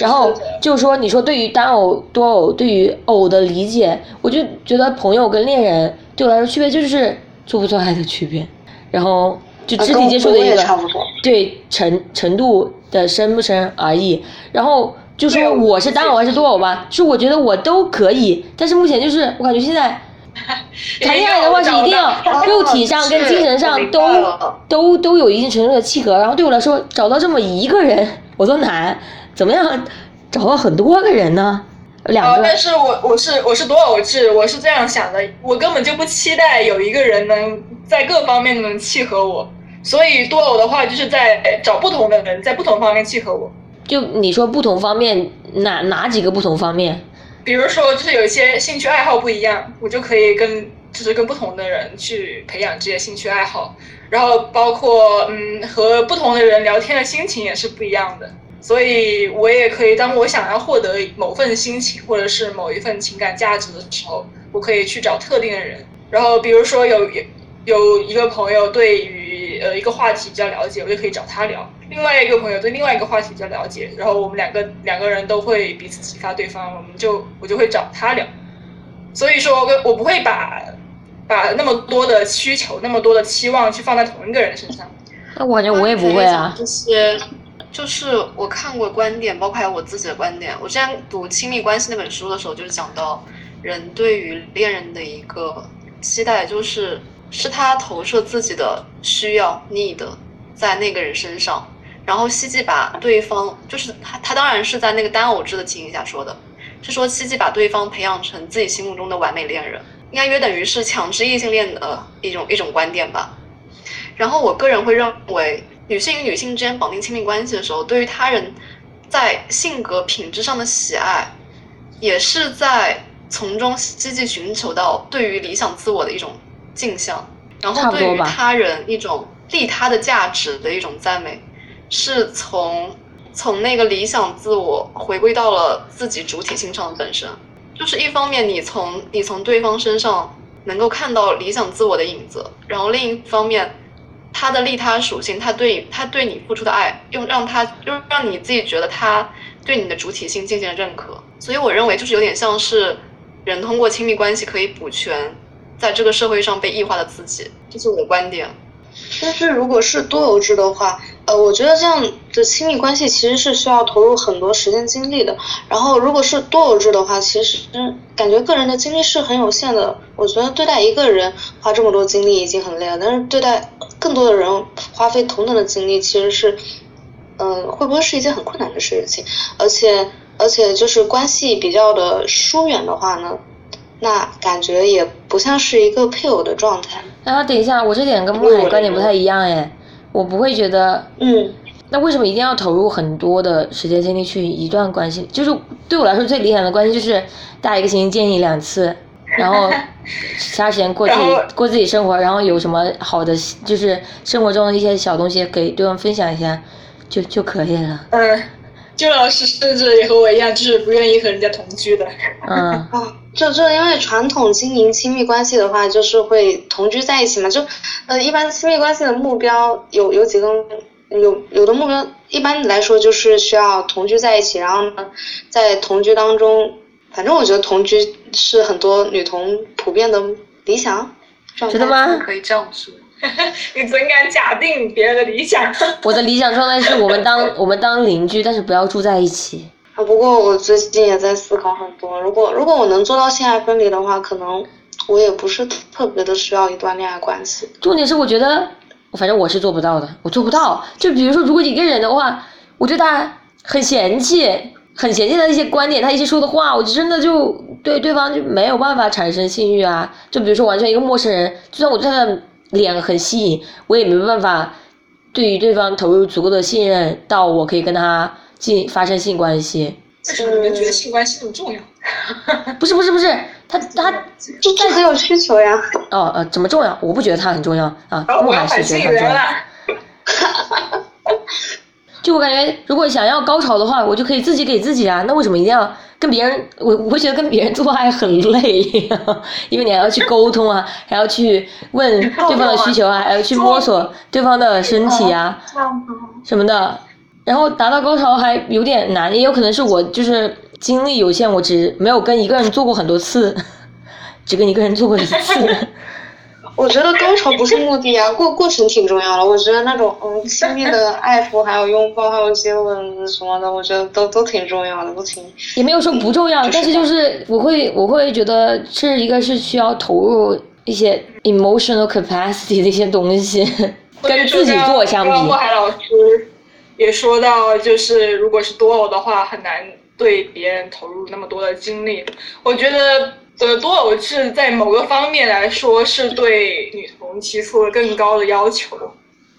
然后就是说，你说对于单偶、多偶，对于偶的理解，我就觉得朋友跟恋人对我来说区别就是做不做爱的区别。然后就肢体接触的一个对程程度的深不深而已。然后就说我是单偶还是多偶吧，是我觉得我都可以。但是目前就是我感觉现在 谈恋爱的话是一定要肉体上跟精神上都都都有一定程度的契合。然后对我来说找到这么一个人我都难，怎么样找到很多个人呢？两个。但是我我是我是多偶制，我是这样想的，我根本就不期待有一个人能。在各方面能契合我，所以多偶的话就是在找不同的人，在不同方面契合我。就你说不同方面哪哪几个不同方面？比如说就是有一些兴趣爱好不一样，我就可以跟就是跟不同的人去培养这些兴趣爱好，然后包括嗯和不同的人聊天的心情也是不一样的。所以我也可以，当我想要获得某份心情或者是某一份情感价值的时候，我可以去找特定的人。然后，比如说有有一个朋友对于呃一个话题比较了解，我就可以找他聊；另外一个朋友对另外一个话题比较了解，然后我们两个两个人都会彼此启发对方，我们就我就会找他聊。所以说，我不会把把那么多的需求、那么多的期望去放在同一个人身上。那我感觉我也不会啊。这些。就是我看过观点，包括还有我自己的观点。我之前读《亲密关系》那本书的时候，就是讲到人对于恋人的一个期待，就是是他投射自己的需要 need 在那个人身上，然后希冀把对方，就是他他当然是在那个单偶制的情形下说的，是说希冀把对方培养成自己心目中的完美恋人，应该约等于是强制异性恋的一种一种观点吧。然后我个人会认为。女性与女性之间绑定亲密关系的时候，对于他人在性格品质上的喜爱，也是在从中积极寻求到对于理想自我的一种镜像，然后对于他人一种利他的价值的一种赞美，是从从那个理想自我回归到了自己主体性上的本身，就是一方面你从你从对方身上能够看到理想自我的影子，然后另一方面。他的利他属性，他对他对你付出的爱，又让他又让你自己觉得他对你的主体性进行了认可，所以我认为就是有点像是人通过亲密关系可以补全在这个社会上被异化的自己，这是我的观点。但是如果是多偶制的话，呃，我觉得这样的亲密关系其实是需要投入很多时间精力的。然后如果是多偶制的话，其实感觉个人的精力是很有限的。我觉得对待一个人花这么多精力已经很累了，但是对待更多的人花费同等的精力，其实是，嗯，会不会是一件很困难的事情？而且而且就是关系比较的疏远的话呢？那感觉也不像是一个配偶的状态。啊，等一下，我这点跟木海观点不太一样哎，我不会觉得，嗯，那为什么一定要投入很多的时间精力去一段关系？就是对我来说最理想的关系就是大家一个星期见你两次，然后其他时间过自己 过自己生活，然后有什么好的就是生活中的一些小东西给对方分享一下，就就可以了。嗯。就老师甚至也和我一样，就是不愿意和人家同居的。嗯啊，就就因为传统经营亲密关系的话，就是会同居在一起嘛。就呃，一般亲密关系的目标有有几个，有有的目标一般来说就是需要同居在一起，然后呢，在同居当中，反正我觉得同居是很多女同普遍的理想。真的吗？可以这样说。你怎敢假定别人的理想？我的理想状态是我们当 我们当邻居，但是不要住在一起。啊，不过我最近也在思考很多。如果如果我能做到性爱分离的话，可能我也不是特别的需要一段恋爱关系。重点是，我觉得，反正我是做不到的，我做不到。就比如说，如果一个人的话，我对他很嫌弃，很嫌弃他一些观点，他一些说的话，我就真的就对对方就没有办法产生性欲啊。就比如说，完全一个陌生人，就算我对他的。脸很吸引，我也没办法对于对方投入足够的信任，到我可以跟他进发生性关系。为什么你们觉得性关系这么重要？不是不是不是，他 他这这很有需求呀。哦呃，怎么重要？我不觉得他很重要啊，我还是觉得很重要。就我感觉，如果想要高潮的话，我就可以自己给自己啊。那为什么一定要跟别人？我我会觉得跟别人做爱很累，因为你还要去沟通啊，还要去问对方的需求啊，还要去摸索对方的身体啊，什么的。然后达到高潮还有点难，也有可能是我就是精力有限，我只没有跟一个人做过很多次，只跟一个人做过一次。我觉得高潮不是目的啊，过过程挺重要的。我觉得那种嗯亲密的爱抚，还有拥抱，还有接吻什么的，我觉得都都挺重要的，都挺。也没有说不重要，但是就是我会我会觉得是一个是需要投入一些 emotional capacity 的一些东西，跟自己做相比。莫海老师也说到，就是如果是多偶的话，很难对别人投入那么多的精力。我觉得。呃，多偶制在某个方面来说是对女同提出了更高的要求，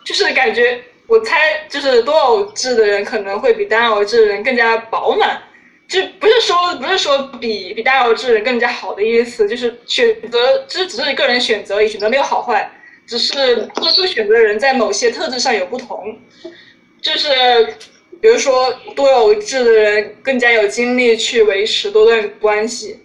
就是感觉我猜，就是多偶制的人可能会比单偶制的人更加饱满，就不是说不是说比比大有智人更加好的意思，就是选择，这只是个人选择，选择没有好坏，只是做出选择的人在某些特质上有不同，就是比如说多有智的人更加有精力去维持多段关系，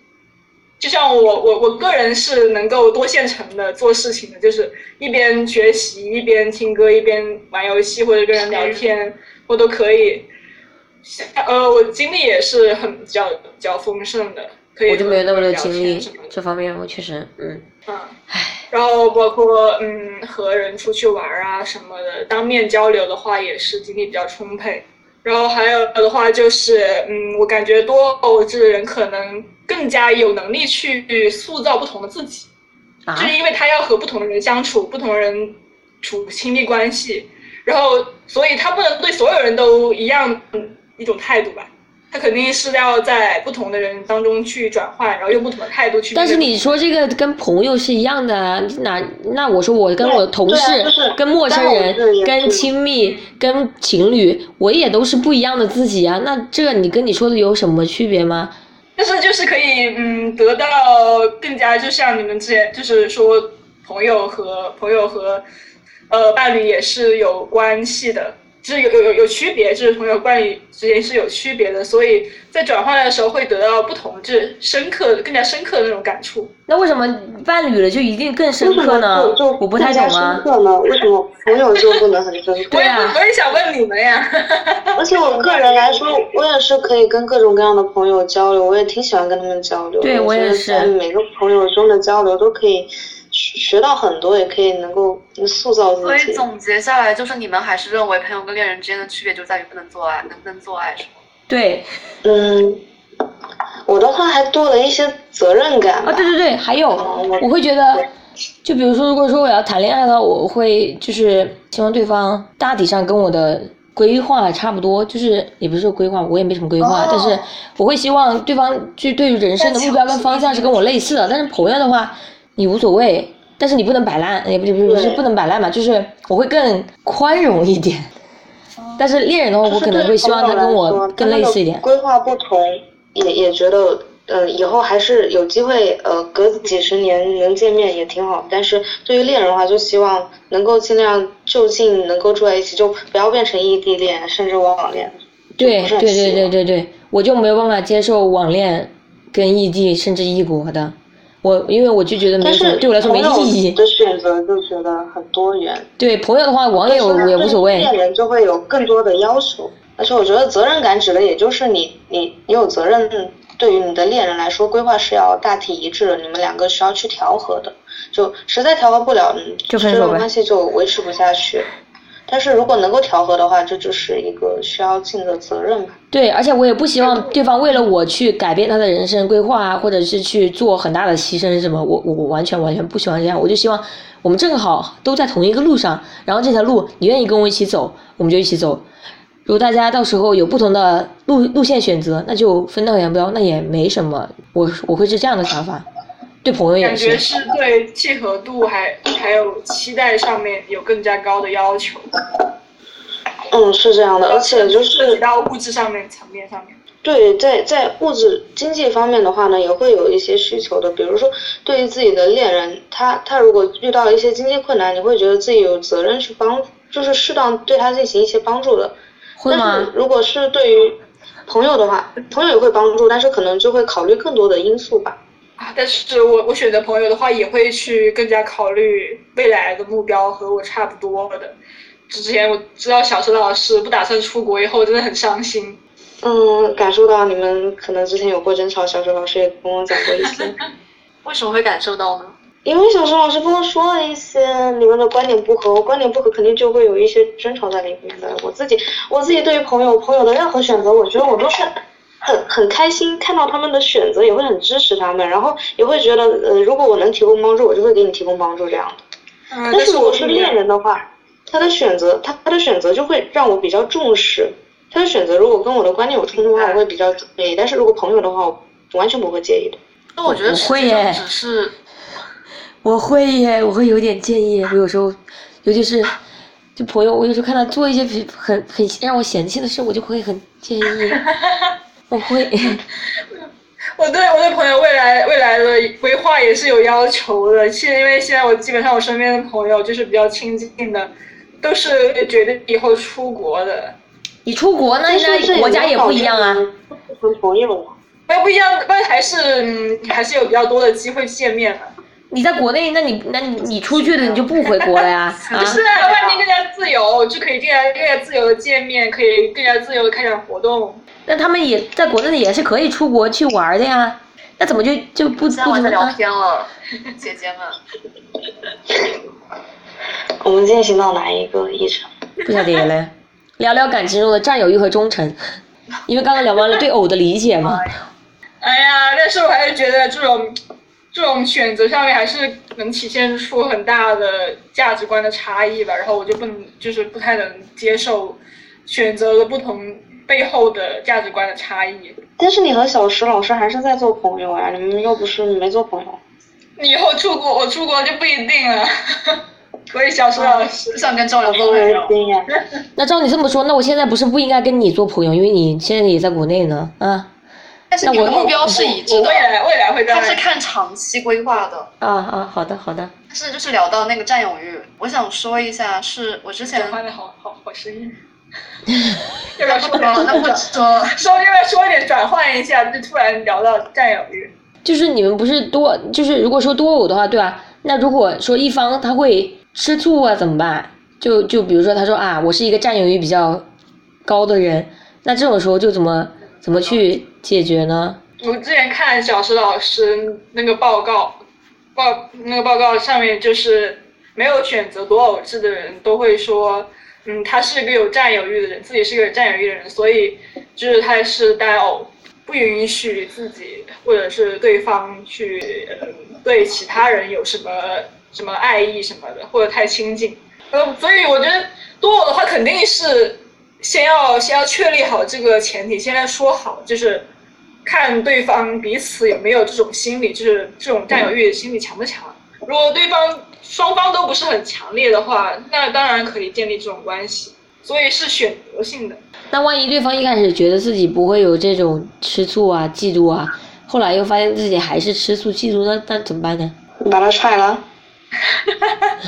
就像我我我个人是能够多线程的做事情的，就是一边学习一边听歌一边玩游戏或者跟人聊天，我都可以。呃，我精力也是很比较比较丰盛的，可以我就没有那么多精力这方面，我确实嗯，嗯，然后包括嗯和人出去玩啊什么的，当面交流的话也是精力比较充沛。然后还有的话就是，嗯，我感觉多偶制的人可能更加有能力去塑造不同的自己，啊就是因为他要和不同的人相处，不同人处亲密关系，然后所以他不能对所有人都一样嗯一种态度吧。他肯定是要在不同的人当中去转换，然后用不同的态度去但是。你说这个跟朋友是一样的啊，那那我说我跟对我同事、就是跟陌生人、跟亲密、跟情侣，我也都是不一样的自己啊。那这个你跟你说的有什么区别吗？但是就是可以嗯得到更加就像你们之前就是说朋友和朋友和呃伴侣也是有关系的，就是有有有有区别，就是朋友伴侣之间是有区别的，所以在转换的时候会得到不同，就是深刻更加深刻的那种感触。那为什么伴侣了就一定更深为什么刻呢就就？我不太更加深。刻呢？为什么朋友就不能很深刻？对啊我也想问你们呀。而且我个人来说，我也是可以跟各种各样的朋友交流，我也挺喜欢跟他们交流的。对我也是每个朋友中的交流都可以学学到很多，也可以能够塑造自己所以。总结下来，就是你们还是认为朋友跟恋人之间的区别就在于不能做爱，能不能做爱是吗？对嗯，我的话还多了一些责任感吧。啊，对对对，还有哦我我会觉得，就比如说，如果说我要谈恋爱的话，我会就是希望对方大体上跟我的规划差不多，就是也不是说规划，我也没什么规划，哦但是我会希望对方去对于人生的目标跟方向是跟我类似的。但是朋友的话，你无所谓，但是你不能摆烂，也不是不是不能摆烂嘛，就是我会更宽容一点。但是恋人的话，我可能会希望他跟我更类似一点。规划不同，也也觉得，呃、以后还是有机会，呃，隔几十年能见面也挺好。但是对于恋人的话，就希望能够尽量就近能够住在一起，就不要变成异地恋，甚至网恋。对对对对对对，我就没有办法接受网恋跟异地甚至异国的，我因为我就觉得没什么，对我来说没意义。的选择就觉得很多元，对朋友的话，网友也无所谓。恋人就会有更多的要求。而且我觉得责任感指的也就是你你你有责任，对于你的恋人来说，规划是要大体一致的，你们两个需要去调和的。就实在调和不了，嗯这种关系就维持不下去。但是如果能够调和的话，这就是一个需要尽的责任吧。对，而且我也不希望对方为了我去改变他的人生规划啊，或者是去做很大的牺牲什么，我我我完全完全不喜欢这样。我就希望我们正好都在同一个路上，然后这条路你愿意跟我一起走，我们就一起走。如果大家到时候有不同的路路线选择，那就分道扬镳，那也没什么。我我会是这样的想法，对朋友也感觉是。对契合度还还有期待上面有更加高的要求，嗯，是这样的，而且就涉是及到物质上面层面上面。对，在在物质经济方面的话呢，也会有一些需求的。比如说，对于自己的恋人，他他如果遇到一些经济困难，你会觉得自己有责任去帮，就是适当对他进行一些帮助的。但会吗是？如果是对于朋友的话，朋友也会帮助，但是可能就会考虑更多的因素吧。啊，但是我我选择朋友的话，也会去更加考虑未来的目标和我差不多的。之前我知道小石老师不打算出国以后，真的很伤心。嗯，感受到你们可能之前有过争吵，小石老师也跟我讲过一些。为什么会感受到呢？因为小石老师跟我说了一些你们的观点不合，我观点不合肯定就会有一些争吵在里面的。我自己我自己对于朋友朋友的任何选择，我觉得我都是很很开心，看到他们的选择也会很支持他们，然后也会觉得呃，如果我能提供帮助，我就会给你提供帮助这样的。嗯，但是我是恋人的话，他的选择他他的选择就会让我比较重视。他的选择如果跟我的观念有冲突的话，我会比较介意；但是如果朋友的话，我完全不会介意的。那我觉得会耶只是我会耶，我会有点介意。我有时候，尤其是就朋友，我有时候看他做一些比很很让我嫌弃的事，我就会很介意。我会。我对我对朋友未来未来的规划也是有要求的，现因为现在我基本上我身边的朋友就是比较亲近的，都是决定以后出国的。你出国那那国家也不一样啊。和朋友。那不一样，但还是嗯还是有比较多的机会见面的。你在国内，那你那你你出去了，你就不回国了呀？不是啊，外面更加自由，就可以更加更加自由的见面，可以更加自由的开展活动。那他们也在国内也是可以出国去玩的呀，那怎么就就不不怎么聊天了，姐姐们？我们进行到哪一个议程？不晓得嘞，聊聊感情中的占有欲和忠诚，因为刚刚聊完了对偶的理解嘛。哎呀，但是我还是觉得这种。这种选择上面还是能体现出很大的价值观的差异吧，然后我就不能，就是不太能接受选择的不同背后的价值观的差异。但是你和小石老师还是在做朋友啊，你们又不是没做朋友。你以后出国，我出国就不一定了。所以小石老师想跟赵做朋友。那照你这么说，那我现在不是不应该跟你做朋友，因为你现在也在国内呢，啊。但是你的目标是一致的，未来未来会他是看长期规划的。啊啊，好的好的。但是就是聊到那个占有欲，我想说一下，是我之前。转换的好好好声音。要不要说？那不说，说要不要说一点转换一下？就突然聊到占有欲。就是你们不是多，就是如果说多偶的话，对吧？那如果说一方他会吃醋啊，怎么办？就就比如说他说啊，我是一个占有欲比较高的人，那这种时候就怎么？怎么去解决呢？我之前看小石老师那个报告，报那个报告上面就是没有选择多偶制的人都会说，嗯，他是一个有占有欲的人，自己是一个有占有欲的人，所以就是他是单偶，不允许自己或者是对方去对其他人有什么什么爱意什么的，或者太亲近。呃，所以我觉得多偶的话肯定是。先要先要确立好这个前提，现在说好就是看对方彼此有没有这种心理，就是这种占有欲心理强不强。如果对方双方都不是很强烈的话，那当然可以建立这种关系。所以是选择性的。那万一对方一开始觉得自己不会有这种吃醋啊、嫉妒啊，后来又发现自己还是吃醋、嫉妒，那那怎么办呢？你把他踹了。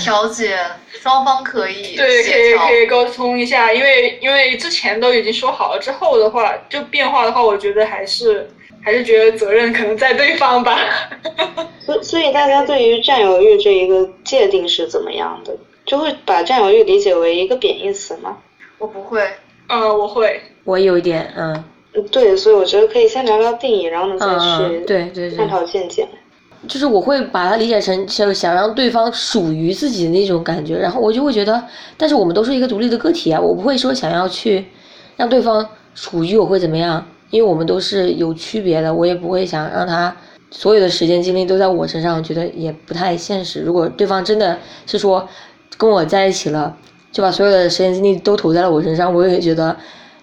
调解，双方可以对，可以可以沟通一下，因为因为之前都已经说好了，之后的话就变化的话，我觉得还是还是觉得责任可能在对方吧。所所以大家对于占有欲这一个界定是怎么样的？就会把占有欲理解为一个贬义词吗？我不会，嗯，我会，我有一点，嗯，对，所以我觉得可以先聊聊定义，然后呢再去对对探讨见解。就是我会把它理解成，就想让对方属于自己的那种感觉，然后我就会觉得，但是我们都是一个独立的个体啊，我不会说想要去让对方属于我会怎么样，因为我们都是有区别的，我也不会想让他所有的时间精力都在我身上，觉得也不太现实。如果对方真的是说跟我在一起了，就把所有的时间精力都投在了我身上，我也觉得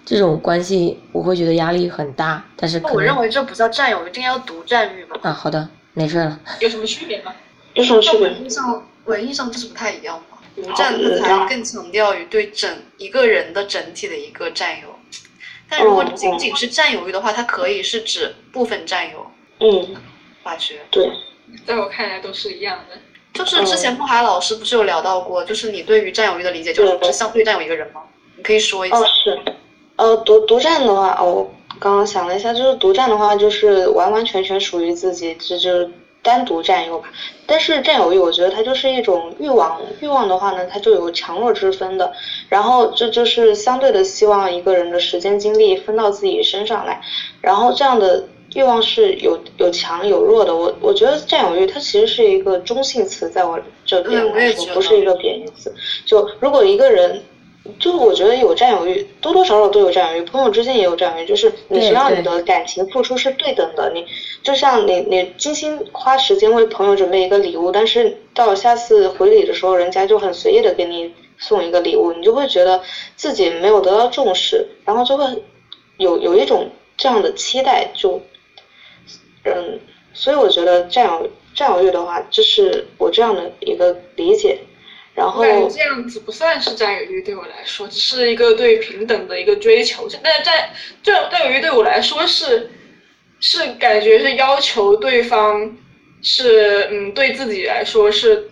这种关系我会觉得压力很大。但是我认为这不叫占有，一定要独占欲嘛。啊，好的。没事了，有什么区别吗？有什么区别？文艺上，文艺上就是不太一样嘛。独占才更强调于对整一个人的整体的一个占有，但如果仅仅是占有欲的话，它可以是指部分占有。嗯，化学对，在我看来都是一样的。就是之前木海老师不是有聊到过，就是你对于占有欲的理解，就是相对占有一个人吗？你可以说一下。哦，是，呃，独独占的话，哦。刚刚想了一下，就是独占的话，就是完完全全属于自己，这就单独占有吧。但是占有欲，我觉得它就是一种欲望，欲望的话呢，它就有强弱之分的。然后这就是相对的希望一个人的时间精力分到自己身上来。然后这样的欲望是有有强有弱的。我我觉得占有欲它其实是一个中性词，在我这边来说不是一个贬义词。就如果一个人。就是我觉得有占有欲，多多少少都有占有欲，朋友之间也有占有欲。就是你需要你的感情付出是对等的，你就像你你精心花时间为朋友准备一个礼物，但是到下次回礼的时候，人家就很随意的给你送一个礼物，你就会觉得自己没有得到重视，然后就会有有一种这样的期待，就嗯，所以我觉得占有占有欲的话，这是我这样的一个理解。然后我感觉这样子不算是占有欲，对我来说，只是一个对平等的一个追求。但是占占有欲对我来说是是感觉是要求对方是嗯对自己来说是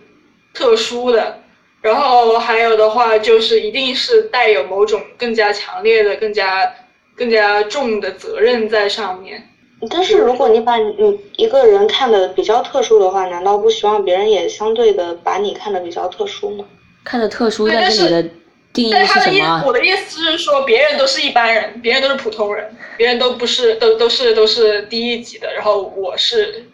特殊的，然后还有的话就是一定是带有某种更加强烈的、更加更加重的责任在上面。但是如果你把你一个人看的比较特殊的话，难道不希望别人也相对的把你看的比较特殊吗？看的特殊，但是你的定义但他的意是什么啊？我的意思是说，别人都是一般人，别人都是普通人，别人都不是都都是都是低一级的，然后我是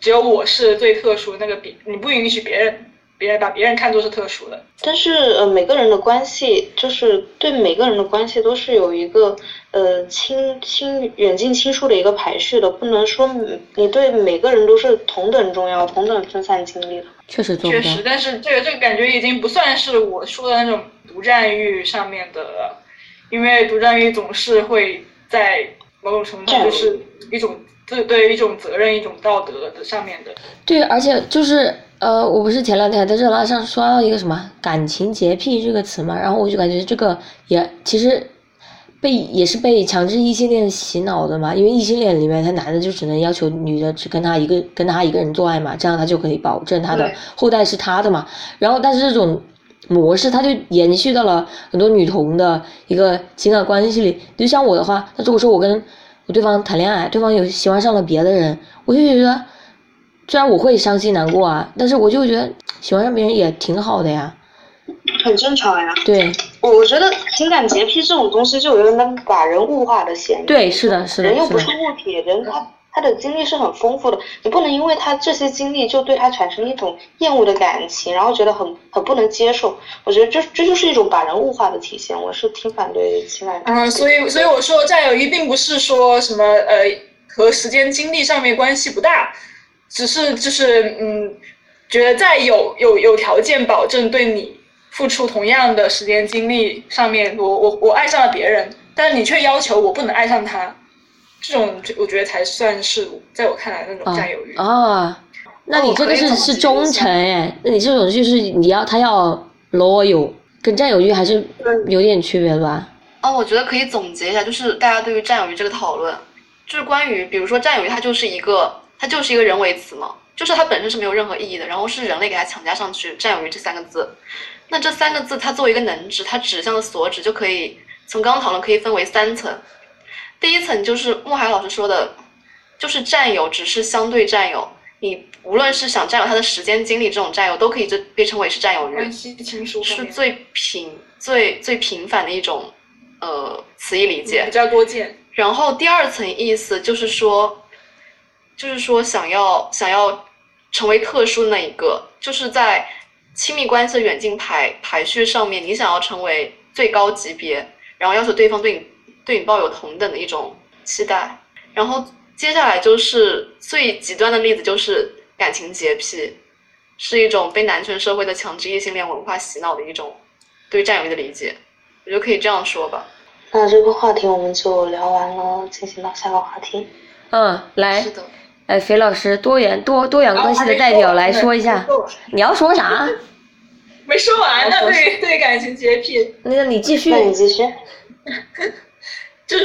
只有我是最特殊那个别，你不允许别人别人把别人看作是特殊的。但是呃，每个人的关系就是对每个人的关系都是有一个呃亲亲远近亲疏的一个排序的，不能说你你对每个人都是同等重要、同等分散精力的。确实做不到确实，。但是这个这个感觉已经不算是我说的那种独占欲上面的了，因为独占欲总是会在某种程度上就是一种对对一种责任、一种道德的上面的。对，而且就是呃，我不是前两天在热拉上刷到一个什么“感情洁癖”这个词嘛，然后我就感觉这个也其实被也是被强制异性恋洗脑的嘛，因为异性恋里面他男的就只能要求女的只跟他一个跟他一个人做爱嘛，这样他就可以保证他的后代是他的嘛，然后但是这种。模式，他就延续到了很多女同的一个情感关系里。就像我的话，那如果说我跟我对方谈恋爱，对方有喜欢上了别的人，我就觉得，虽然我会伤心难过啊，但是我就觉得喜欢上别人也挺好的呀。很正常呀。对我我觉得情感洁癖这种东西就有点能把人物化的嫌疑。对，是的，是的，人又不是物体，人他他的经历是很丰富的，你不能因为他这些经历就对他产生一种厌恶的感情，然后觉得很很不能接受。我觉得这这就是一种把人物化的体现，我是挺反对情感洁癖。嗯，所以所以我说占有欲并不是说什么呃和时间精力上面关系不大，只是就是嗯觉得在有有有条件保证对你付出同样的时间精力上面，我我我爱上了别人，但是你却要求我不能爱上他，这种我觉得才算是在我看来那种占有欲。啊，那你这个是是忠诚哎，那你这种就是你要他要 loyal，跟占有欲还是有点区别的吧？哦，我觉得可以总结一下，就是大家对于占有欲这个讨论，就是关于比如说占有欲，它就是一个它就是一个人为词嘛，就是它本身是没有任何意义的，然后是人类给它强加上去占有欲这三个字。那这三个字它作为一个能指，它指向的所指就可以从刚刚讨论可以分为三层。第一层就是莫海老师说的，就是占有只是相对占有，你无论是想占有他的时间精力这种占有，都可以这被称为是占有欲。是最平最最平凡的一种呃词义理解比。较多见。然后第二层意思就是说，就是说想要想要成为特殊的那一个，就是在亲密关系的远近排排序上面，你想要成为最高级别，然后要求对方对你对你抱有同等的一种期待。然后接下来就是最极端的例子，就是感情洁癖，是一种被男权社会的强制异性恋文化洗脑的一种对占有欲的理解，我觉得可以这样说吧。那这个话题我们就聊完了，进行到下个话题。嗯，来是，的。哎，肥老师，多元多多元关系的代表来说一下，你要说啥？没说完呢，对对感情洁癖，那你继续那。你继续。就是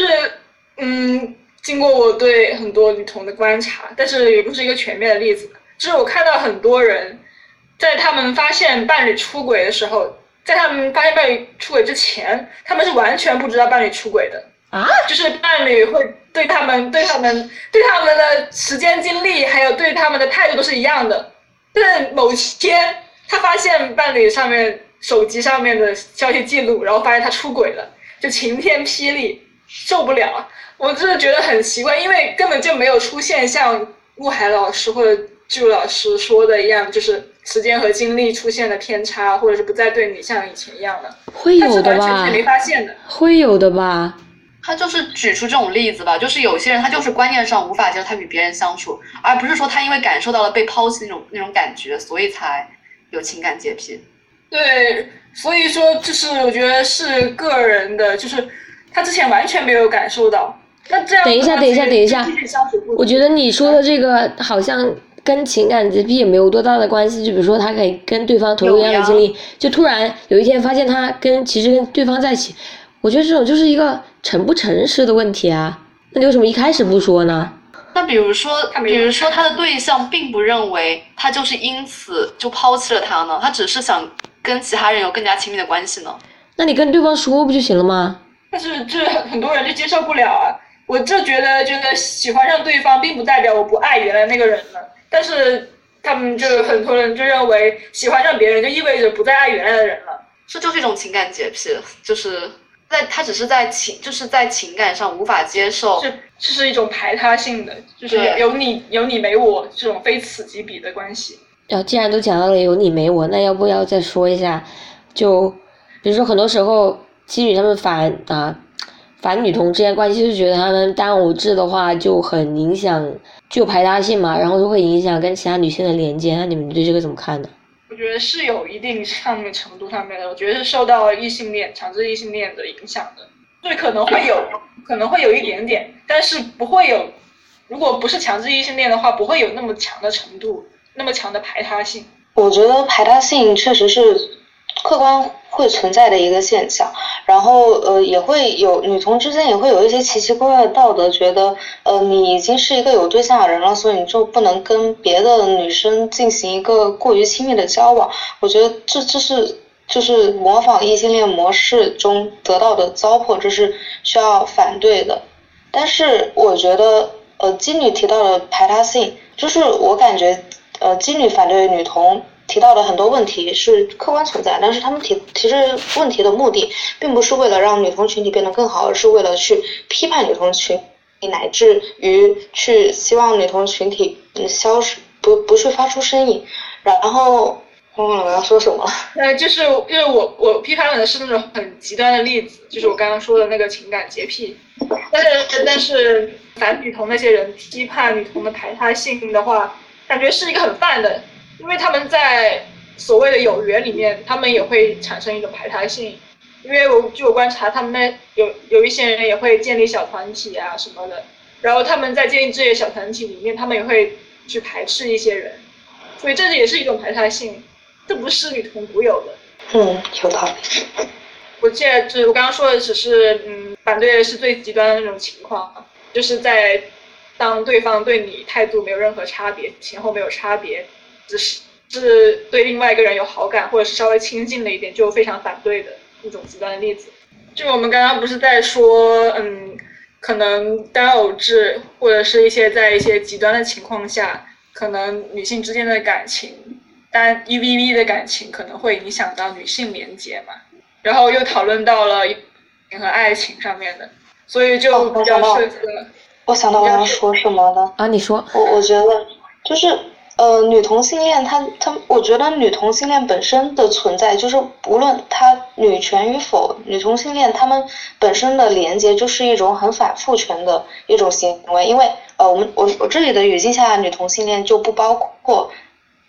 嗯，经过我对很多女同的观察，但是也不是一个全面的例子，就是我看到很多人在他们发现伴侣出轨的时候，在他们发现伴侣出轨之前，他们是完全不知道伴侣出轨的。啊？就是伴侣会对他们、对他们、对他们的时间精力，还有对他们的态度都是一样的。但是某天，他发现伴侣上面手机上面的消息记录，然后发现他出轨了，就晴天霹雳，受不了。我真的觉得很奇怪，因为根本就没有出现像陆海老师或者朱老师说的一样，就是时间和精力出现了偏差，或者是不再对你像以前一样的。会有的但是完全？没发现的。会有的吧？他就是举出这种例子吧，就是有些人他就是观念上无法接受他与别人相处，而不是说他因为感受到了被抛弃那种那种感觉，所以才有情感洁癖。对，所以说就是我觉得是个人的，就是他之前完全没有感受到。那这样等一下等一下等一下我觉得你说的这个好像跟情感洁癖也没有多大的关系。就比如说，他可以跟对方投入一样的精力，就突然有一天发现他跟其实跟对方在一起，我觉得这种就是一个诚不诚实的问题啊。那你为什么一开始不说呢？那比如说，比如说他的对象并不认为他就是因此就抛弃了他呢？他只是想跟其他人有更加亲密的关系呢？那你跟对方说不就行了吗？但是这很多人就接受不了啊！我就觉得，觉得喜欢上对方，并不代表我不爱原来那个人了。但是他们就很多人就认为，喜欢上别人就意味着不再爱原来的人了。这就是一种情感洁癖，就是在他只是在情，就是在情感上无法接受。这这是一种排他性的，就是有你有你没我这种非此即彼的关系。要既然都讲到了有你没我，那要不要再说一下？就比如说很多时候。基女他们反啊反女同之间关系，就觉得他们单偶制的话就很影响，具有排他性嘛，然后就会影响跟其他女性的连接。那你们对这个怎么看呢？觉得是有一定上面程度上面的，我觉得是受到异性恋强制异性恋的影响的，对，可能会有，可能会有一点点，但是不会有，如果不是强制异性恋的话，不会有那么强的程度，那么强的排他性。我觉得排他性确实是。客观会存在的一个现象，然后呃也会有女同之间也会有一些奇奇怪怪的道德，觉得呃你已经是一个有对象的人了，所以你就不能跟别的女生进行一个过于亲密的交往。我觉得这这是就是模仿异性恋模式中得到的糟粕，这是需要反对的。但是我觉得呃金女提到的排他性，就是我感觉呃金女反对女同。提到的很多问题是客观存在，但是他们提提这问题的目的，并不是为了让女同群体变得更好，而是为了去批判女同群体，乃至于去希望女同群体消失，不不去发出声音。然后忘了我要说什么了。呃，就是因为我我批判的是那种很极端的例子，就是我刚刚说的那个情感洁癖。但是但是反女同那些人批判女同的排他性的话，感觉是一个很泛的。因为他们在所谓的有缘里面，他们也会产生一种排他性。因为我据我观察，他们那有有一些人也会建立小团体啊什么的，然后他们在建立这些小团体里面，他们也会去排斥一些人，所以这也是一种排他性，这不是女同独有的。嗯，有道理。我现在就是我刚刚说的，只是嗯，反对的是最极端的那种情况，就是在当对方对你态度没有任何差别，前后没有差别。只是是对另外一个人有好感，或者是稍微亲近了一点，就非常反对的一种极端的例子。就我们刚刚不是在说，嗯，可能单偶制，或者是一些在一些极端的情况下，可能女性之间的感情，单 E V V 的感情可能会影响到女性连接嘛。然后又讨论到了和爱情上面的，所以就比较涉及了。我想到我要说什么了啊？你说。我我觉得就是。呃，女同性恋，她她，我觉得女同性恋本身的存在，就是无论她女权与否，女同性恋她们本身的连接就是一种很反父权的一种行为，因为呃，我们我我这里的语境下，女同性恋就不包括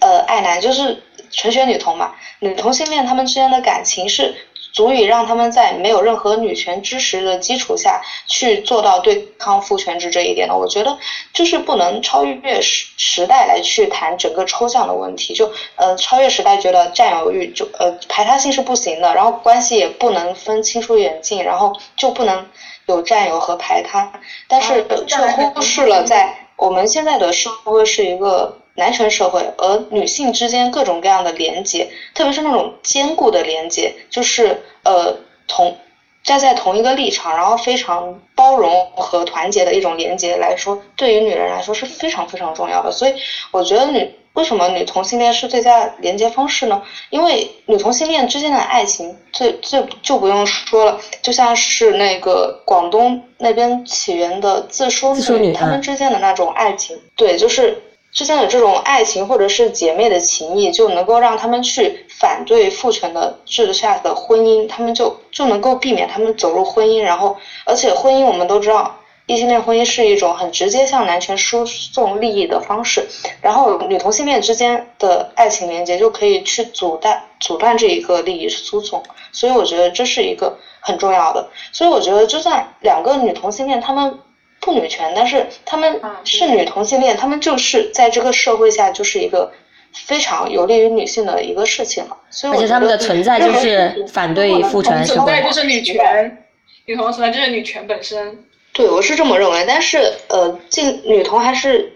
呃爱男，就是纯血女同嘛，女同性恋她们之间的感情是。足以让他们在没有任何女权知识的基础下去做到对抗父权制这一点呢，我觉得就是不能超越时时代来去谈整个抽象的问题。就呃，超越时代觉得占有欲就呃排他性是不行的，然后关系也不能分清疏远近，然后就不能有占有和排他，但是却忽视了在我们现在的社会是一个。男权社会，而女性之间各种各样的连接，特别是那种坚固的连接，就是呃同站在同一个立场，然后非常包容和团结的一种连接来说，对于女人来说是非常非常重要的。所以我觉得女为什么女同性恋是最佳连接方式呢？因为女同性恋之间的爱情最最就不用说了，就像是那个广东那边起源的自梳女，她们之间的那种爱情，对，就是。之间的这种爱情或者是姐妹的情谊，就能够让他们去反对父权的制度下的婚姻，他们就就能够避免他们走入婚姻。然后，而且婚姻我们都知道，异性恋婚姻是一种很直接向男权输送利益的方式。然后，女同性恋之间的爱情连接就可以去阻断阻断这一个利益输送。所以，我觉得这是一个很重要的。所以，我觉得就算两个女同性恋，他们。不女权，但是他们嗯是女同性恋，他们就是在这个社会下就是一个非常有利于女性的一个事情嘛。所以我觉而且他们的存在就是反对父权社会存在。就是女权，女同存在就是女权本身。对，我是这么认为，但是呃，进女同还是，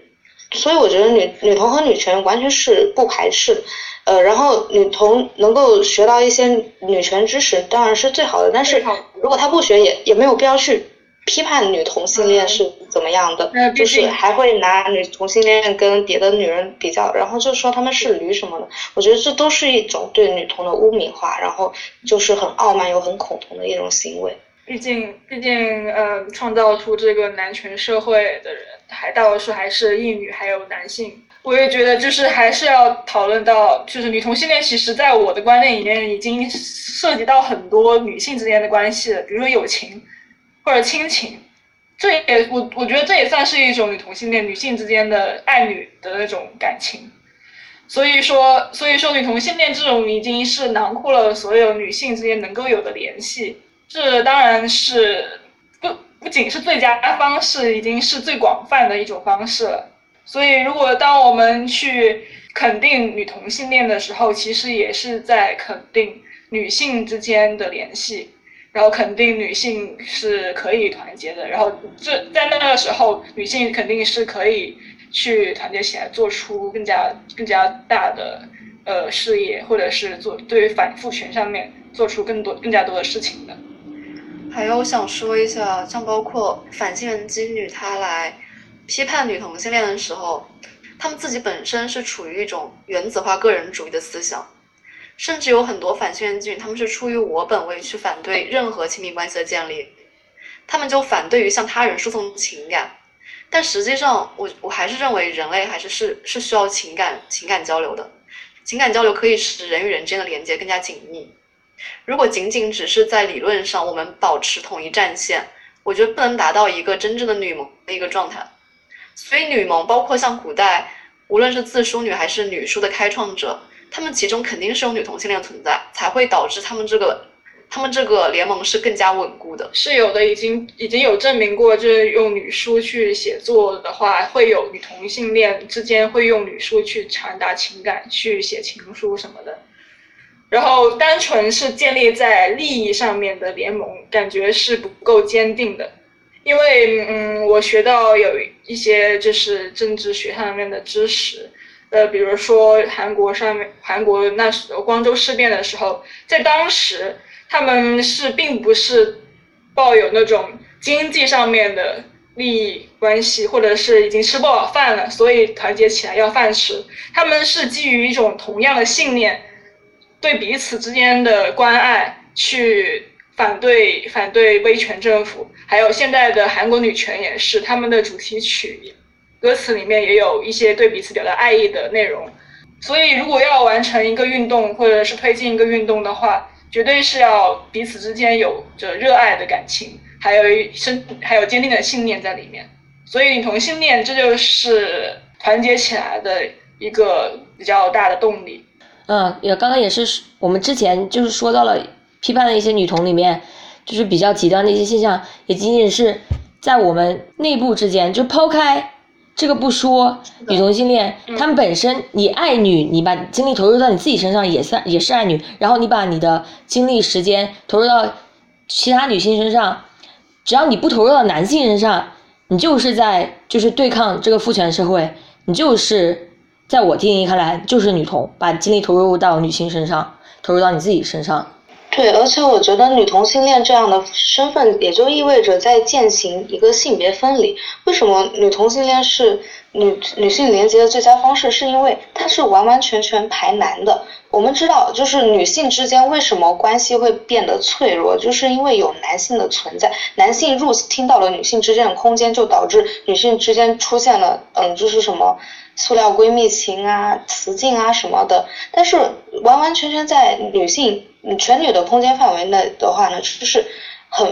所以我觉得女女同和女权完全是不排斥，呃，然后女同能够学到一些女权知识，当然是最好的，但是如果她不学，也也没有必要去批判女同性恋嗯是怎么样的，就是还会拿女同性恋跟别的女人比较，然后就说他们是驴什么的，我觉得这都是一种对女同的污名化，然后就是很傲慢又很恐同的一种行为。毕竟，毕竟，呃，创造出这个男权社会的人，还大多数还是异女，还有男性。我也觉得，就是还是要讨论到，就是女同性恋，其实在我的观念里面，已经涉及到很多女性之间的关系了，比如说友情或者亲情。这也我我觉得这也算是一种女同性恋，女性之间的爱女的那种感情。所以说，所以说女同性恋这种已经是囊括了所有女性之间能够有的联系。这当然是不不仅是最佳方式，已经是最广泛的一种方式了。所以，如果当我们去肯定女同性恋的时候，其实也是在肯定女性之间的联系，然后肯定女性是可以团结的。然后这在那个时候，女性肯定是可以去团结起来，做出更加更加大的呃事业，或者是做对于反父权上面做出更多更加多的事情的。还有我想说一下，像包括反性人激女，她来批判女同性恋的时候，她们自己本身是处于一种原子化个人主义的思想，甚至有很多反性人激女，他们是出于我本位去反对任何亲密关系的建立，他们就反对于向他人输送情感。但实际上，我我还是认为人类还是是是需要情感情感交流的，情感交流可以使人与人之间的连接更加紧密。如果仅仅只是在理论上我们保持统一战线，我觉得不能达到一个真正的女盟的一个状态。所以女盟包括像古代，无论是自梳女还是女书的开创者，他们其中肯定是有女同性恋存在，才会导致他们这个他们这个联盟是更加稳固的。是有的，已经已经有证明过，就是用女书去写作的话，会有女同性恋之间会用女书去传达情感，去写情书什么的。然后单纯是建立在利益上面的联盟，感觉是不够坚定的。因为嗯，我学到有一些就是政治学上面的知识，呃，比如说韩国上面，韩国那时候光州事变的时候，在当时他们是并不是抱有那种经济上面的利益关系，或者是已经吃不饱饭了，所以团结起来要饭吃。他们是基于一种同样的信念，对彼此之间的关爱去反对反对威权政府，还有现在的韩国女权也是，他们的主题曲歌词里面也有一些对彼此表达爱意的内容。所以，如果要完成一个运动，或者是推进一个运动的话，绝对是要彼此之间有着热爱的感情，还有一深还有坚定的信念在里面。所以，同性恋这就是团结起来的一个比较大的动力。嗯，也刚刚也是我们之前就是说到了批判的一些女同里面，就是比较极端的一些现象，也仅仅是在我们内部之间，就抛开这个不说，女同性恋，她们本身你爱女，你把精力投入到你自己身上也算也是爱女，然后你把你的精力时间投入到其他女性身上，只要你不投入到男性身上，你就是在就是对抗这个父权社会，你就是在我定义看来就是女同，把精力投入到女性身上，投入到你自己身上。对，而且我觉得女同性恋这样的身份，也就意味着在践行一个性别分离。为什么女同性恋是女女性连接的最佳方式？是因为它是完完全全排男的。我们知道，就是女性之间为什么关系会变得脆弱，就是因为有男性的存在，男性入侵到了女性之间的空间，就导致女性之间出现了，嗯，就是什么塑料闺蜜情啊、雌竞啊什么的。但是完完全全在女性。全女的空间范围内的话呢，就是很，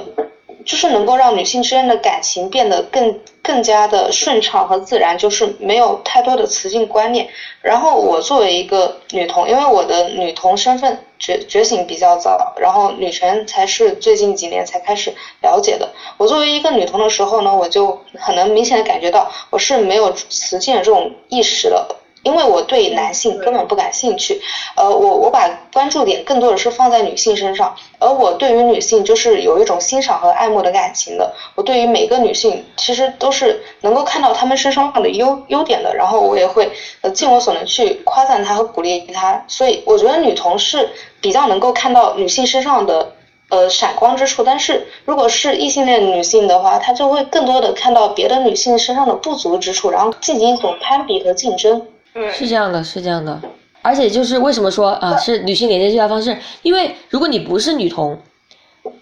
就是能够让女性之间的感情变得更更加的顺畅和自然，就是没有太多的雌竞观念。然后我作为一个女同，因为我的女同身份觉觉醒比较早，然后女权才是最近几年才开始了解的。我作为一个女同的时候呢，我就很能明显的感觉到我是没有雌性的这种意识的。因为我对男性根本不感兴趣，呃，我我把关注点更多的是放在女性身上，而我对于女性就是有一种欣赏和爱慕的感情的。我对于每个女性其实都是能够看到她们身上的优优点的，然后我也会呃尽我所能去夸赞她和鼓励她。所以我觉得女同是比较能够看到女性身上的呃闪光之处，但是如果是异性恋女性的话，她就会更多的看到别的女性身上的不足之处，然后进行一种攀比和竞争。是这样的，是这样的，而且就是为什么说啊是女性连接最佳方式？因为如果你不是女同，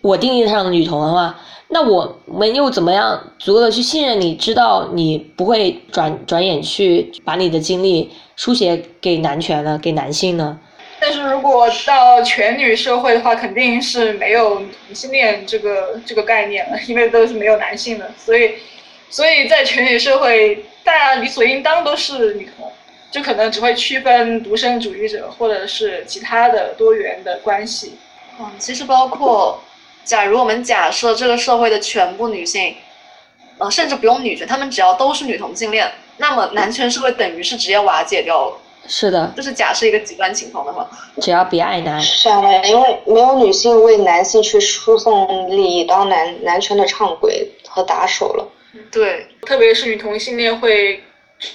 我定义上的女同的话，那我们又怎么样足够的去信任你，知道你不会转转眼去把你的精力书写给男权呢，给男性呢？但是如果到全女社会的话，肯定是没有同性恋这个这个概念了，因为都是没有男性的，所以所以在全女社会，大家理所应当都是女同。就可能只会区分独身主义者，或者是其他的多元的关系。嗯，其实包括，假如我们假设这个社会的全部女性，呃，甚至不用女权，她们只要都是女同性恋，那么男权社会等于是直接瓦解掉了。是的，就是假设一个极端情况的话，只要别爱男，是啊，因为没有女性为男性去输送利益，当男男权的唱鬼和打手了。对，特别是女同性恋会。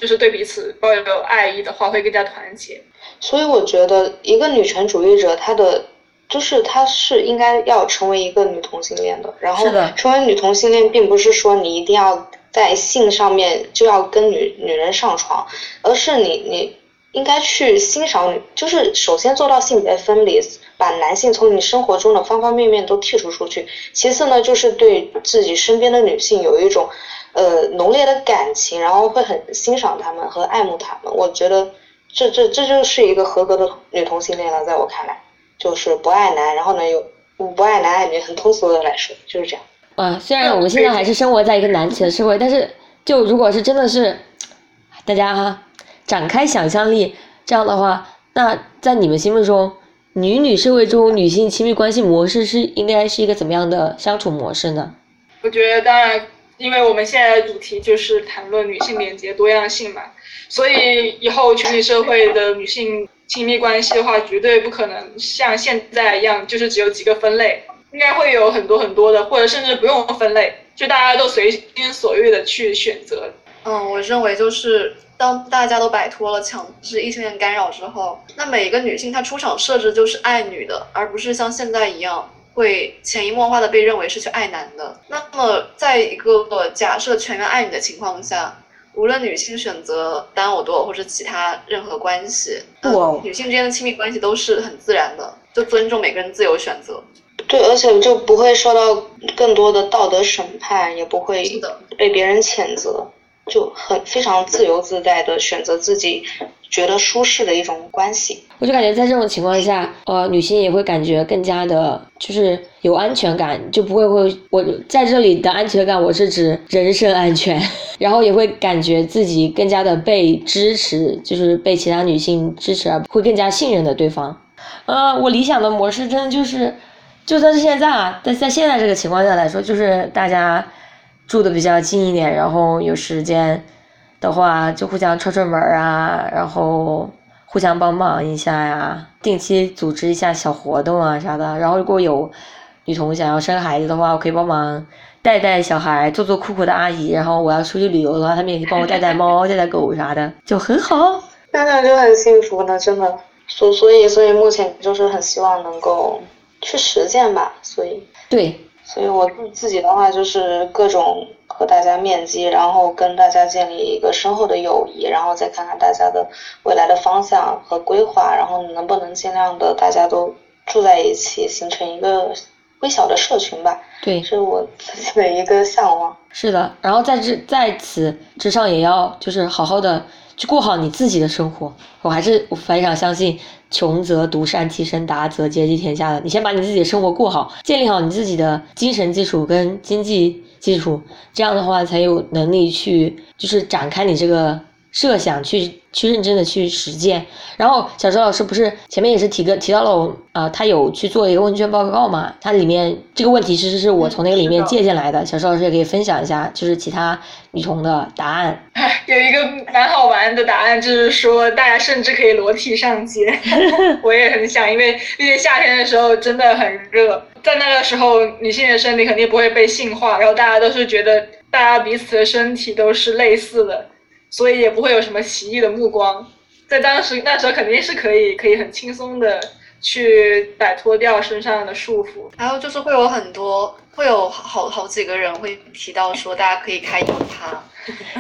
就是对彼此抱有爱意的话，会更加团结。所以我觉得，一个女权主义者，她的就是她是应该要成为一个女同性恋的。然后，成为女同性恋，并不是说你一定要在性上面就要跟女女人上床，而是你你应该去欣赏女，就是首先做到性别分离，把男性从你生活中的方方面面都剔除出去。其次呢，就是对自己身边的女性有一种。呃，浓烈的感情，然后会很欣赏他们和爱慕他们。我觉得这这这就是一个合格的女同性恋了，在我看来，就是不爱男，然后呢又不爱男爱女，很通俗的来说就是这样。啊，虽然我们现在还是生活在一个男权的社会，但是就如果是真的是大家哈展开想象力，这样的话，那在你们心目中，女女社会中女性亲密关系模式是应该是一个怎么样的相处模式呢？我觉得当然。因为我们现在的主题就是谈论女性连接多样性嘛，所以以后全体社会的女性亲密关系的话，绝对不可能像现在一样，就是只有几个分类，应该会有很多很多的，或者甚至不用分类，就大家都随心所欲的去选择。嗯，我认为就是当大家都摆脱了强制异性恋干扰之后，那每一个女性她出场设置就是爱女的，而不是像现在一样。会潜移默化的被认为是去爱男的。那么，在一个假设全员爱你的情况下，无论女性选择单偶、多偶或者其他任何关系，女性之间的亲密关系都是很自然的，就尊重每个人自由选择。对，而且就不会受到更多的道德审判，也不会被别人谴责，就很非常自由自在的选择自己。觉得舒适的一种关系，我就感觉在这种情况下，呃，女性也会感觉更加的，就是有安全感，就不会会我在这里的安全感，我是指人身安全，然后也会感觉自己更加的被支持，就是被其他女性支持，而会更加信任的对方。呃，我理想的模式真的就是，就算是现在啊，在在现在这个情况下来说，就是大家住的比较近一点，然后有时间。的话就互相串串门啊，然后互相帮忙一下呀，定期组织一下小活动啊啥的。然后如果有女同想要生孩子的话，我可以帮忙带带小孩，做做酷酷的阿姨。然后我要出去旅游的话，他们也可以帮我带带猫、带带狗啥的，就很好。那那就很幸福呢，真的。所所以所以目前就是很希望能够去实践吧。所以对，所以我自己的话就是各种。和大家面基，然后跟大家建立一个深厚的友谊，然后再看看大家的未来的方向和规划，然后能不能尽量的大家都住在一起，形成一个微小的社群吧。对，是我自己的一个向往。是的，然后在这在此之上，也要就是好好的去过好你自己的生活。我还是非常相信“穷则独善其身，达则兼济天下”的。你先把你自己的生活过好，建立好你自己的精神基础跟经济。基础，这样的话才有能力去，就是展开你这个设想，去去认真的去实践。然后小周老师不是前面也是提个提到了，呃，他有去做一个问卷报告嘛？它里面这个问题其实是我从那个里面借鉴来的。小周老师也可以分享一下，就是其他女童的答案。有一个蛮好玩的答案，就是说大家甚至可以裸体上街。我也很想，因为毕竟夏天的时候真的很热，在那个时候女性的身体肯定不会被性化，然后大家都是觉得大家彼此的身体都是类似的，所以也不会有什么奇异的目光。在当时那时候肯定是可以可以很轻松的去摆脱掉身上的束缚。还有就是会有很多会有好好几个人会提到说大家可以开银趴，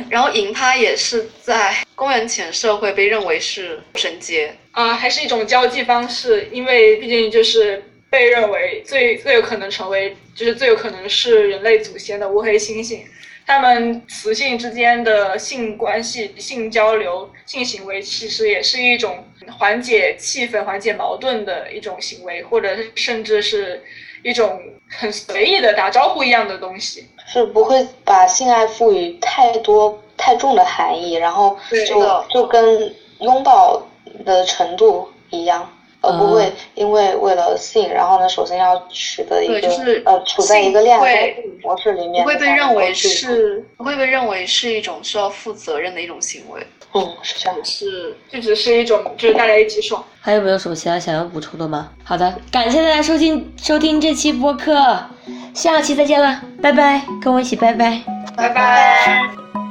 然后银趴也是在公元前社会被认为是神阶啊，还是一种交际方式，因为毕竟就是被认为最最有可能成为就是最有可能是人类祖先的乌黑猩猩。他们雌性之间的性关系、性交流、性行为，其实也是一种缓解气氛、缓解矛盾的一种行为，或者甚至是一种很随意的打招呼一样的东西。是不会把性爱赋予太多太重的含义，然后就就跟拥抱的程度一样。而不会因为为了性，然后呢，首先要取得一个呃，处在一个恋爱模式里面，不会被认为是不会被认为是一种需要负责任的一种行为。嗯，是这样，是这只是一种就是大家一起爽。还有没有什么其他想要补充的吗？好的，感谢大家收听收听这期播客，下期再见了，拜拜，跟我一起拜拜，拜拜。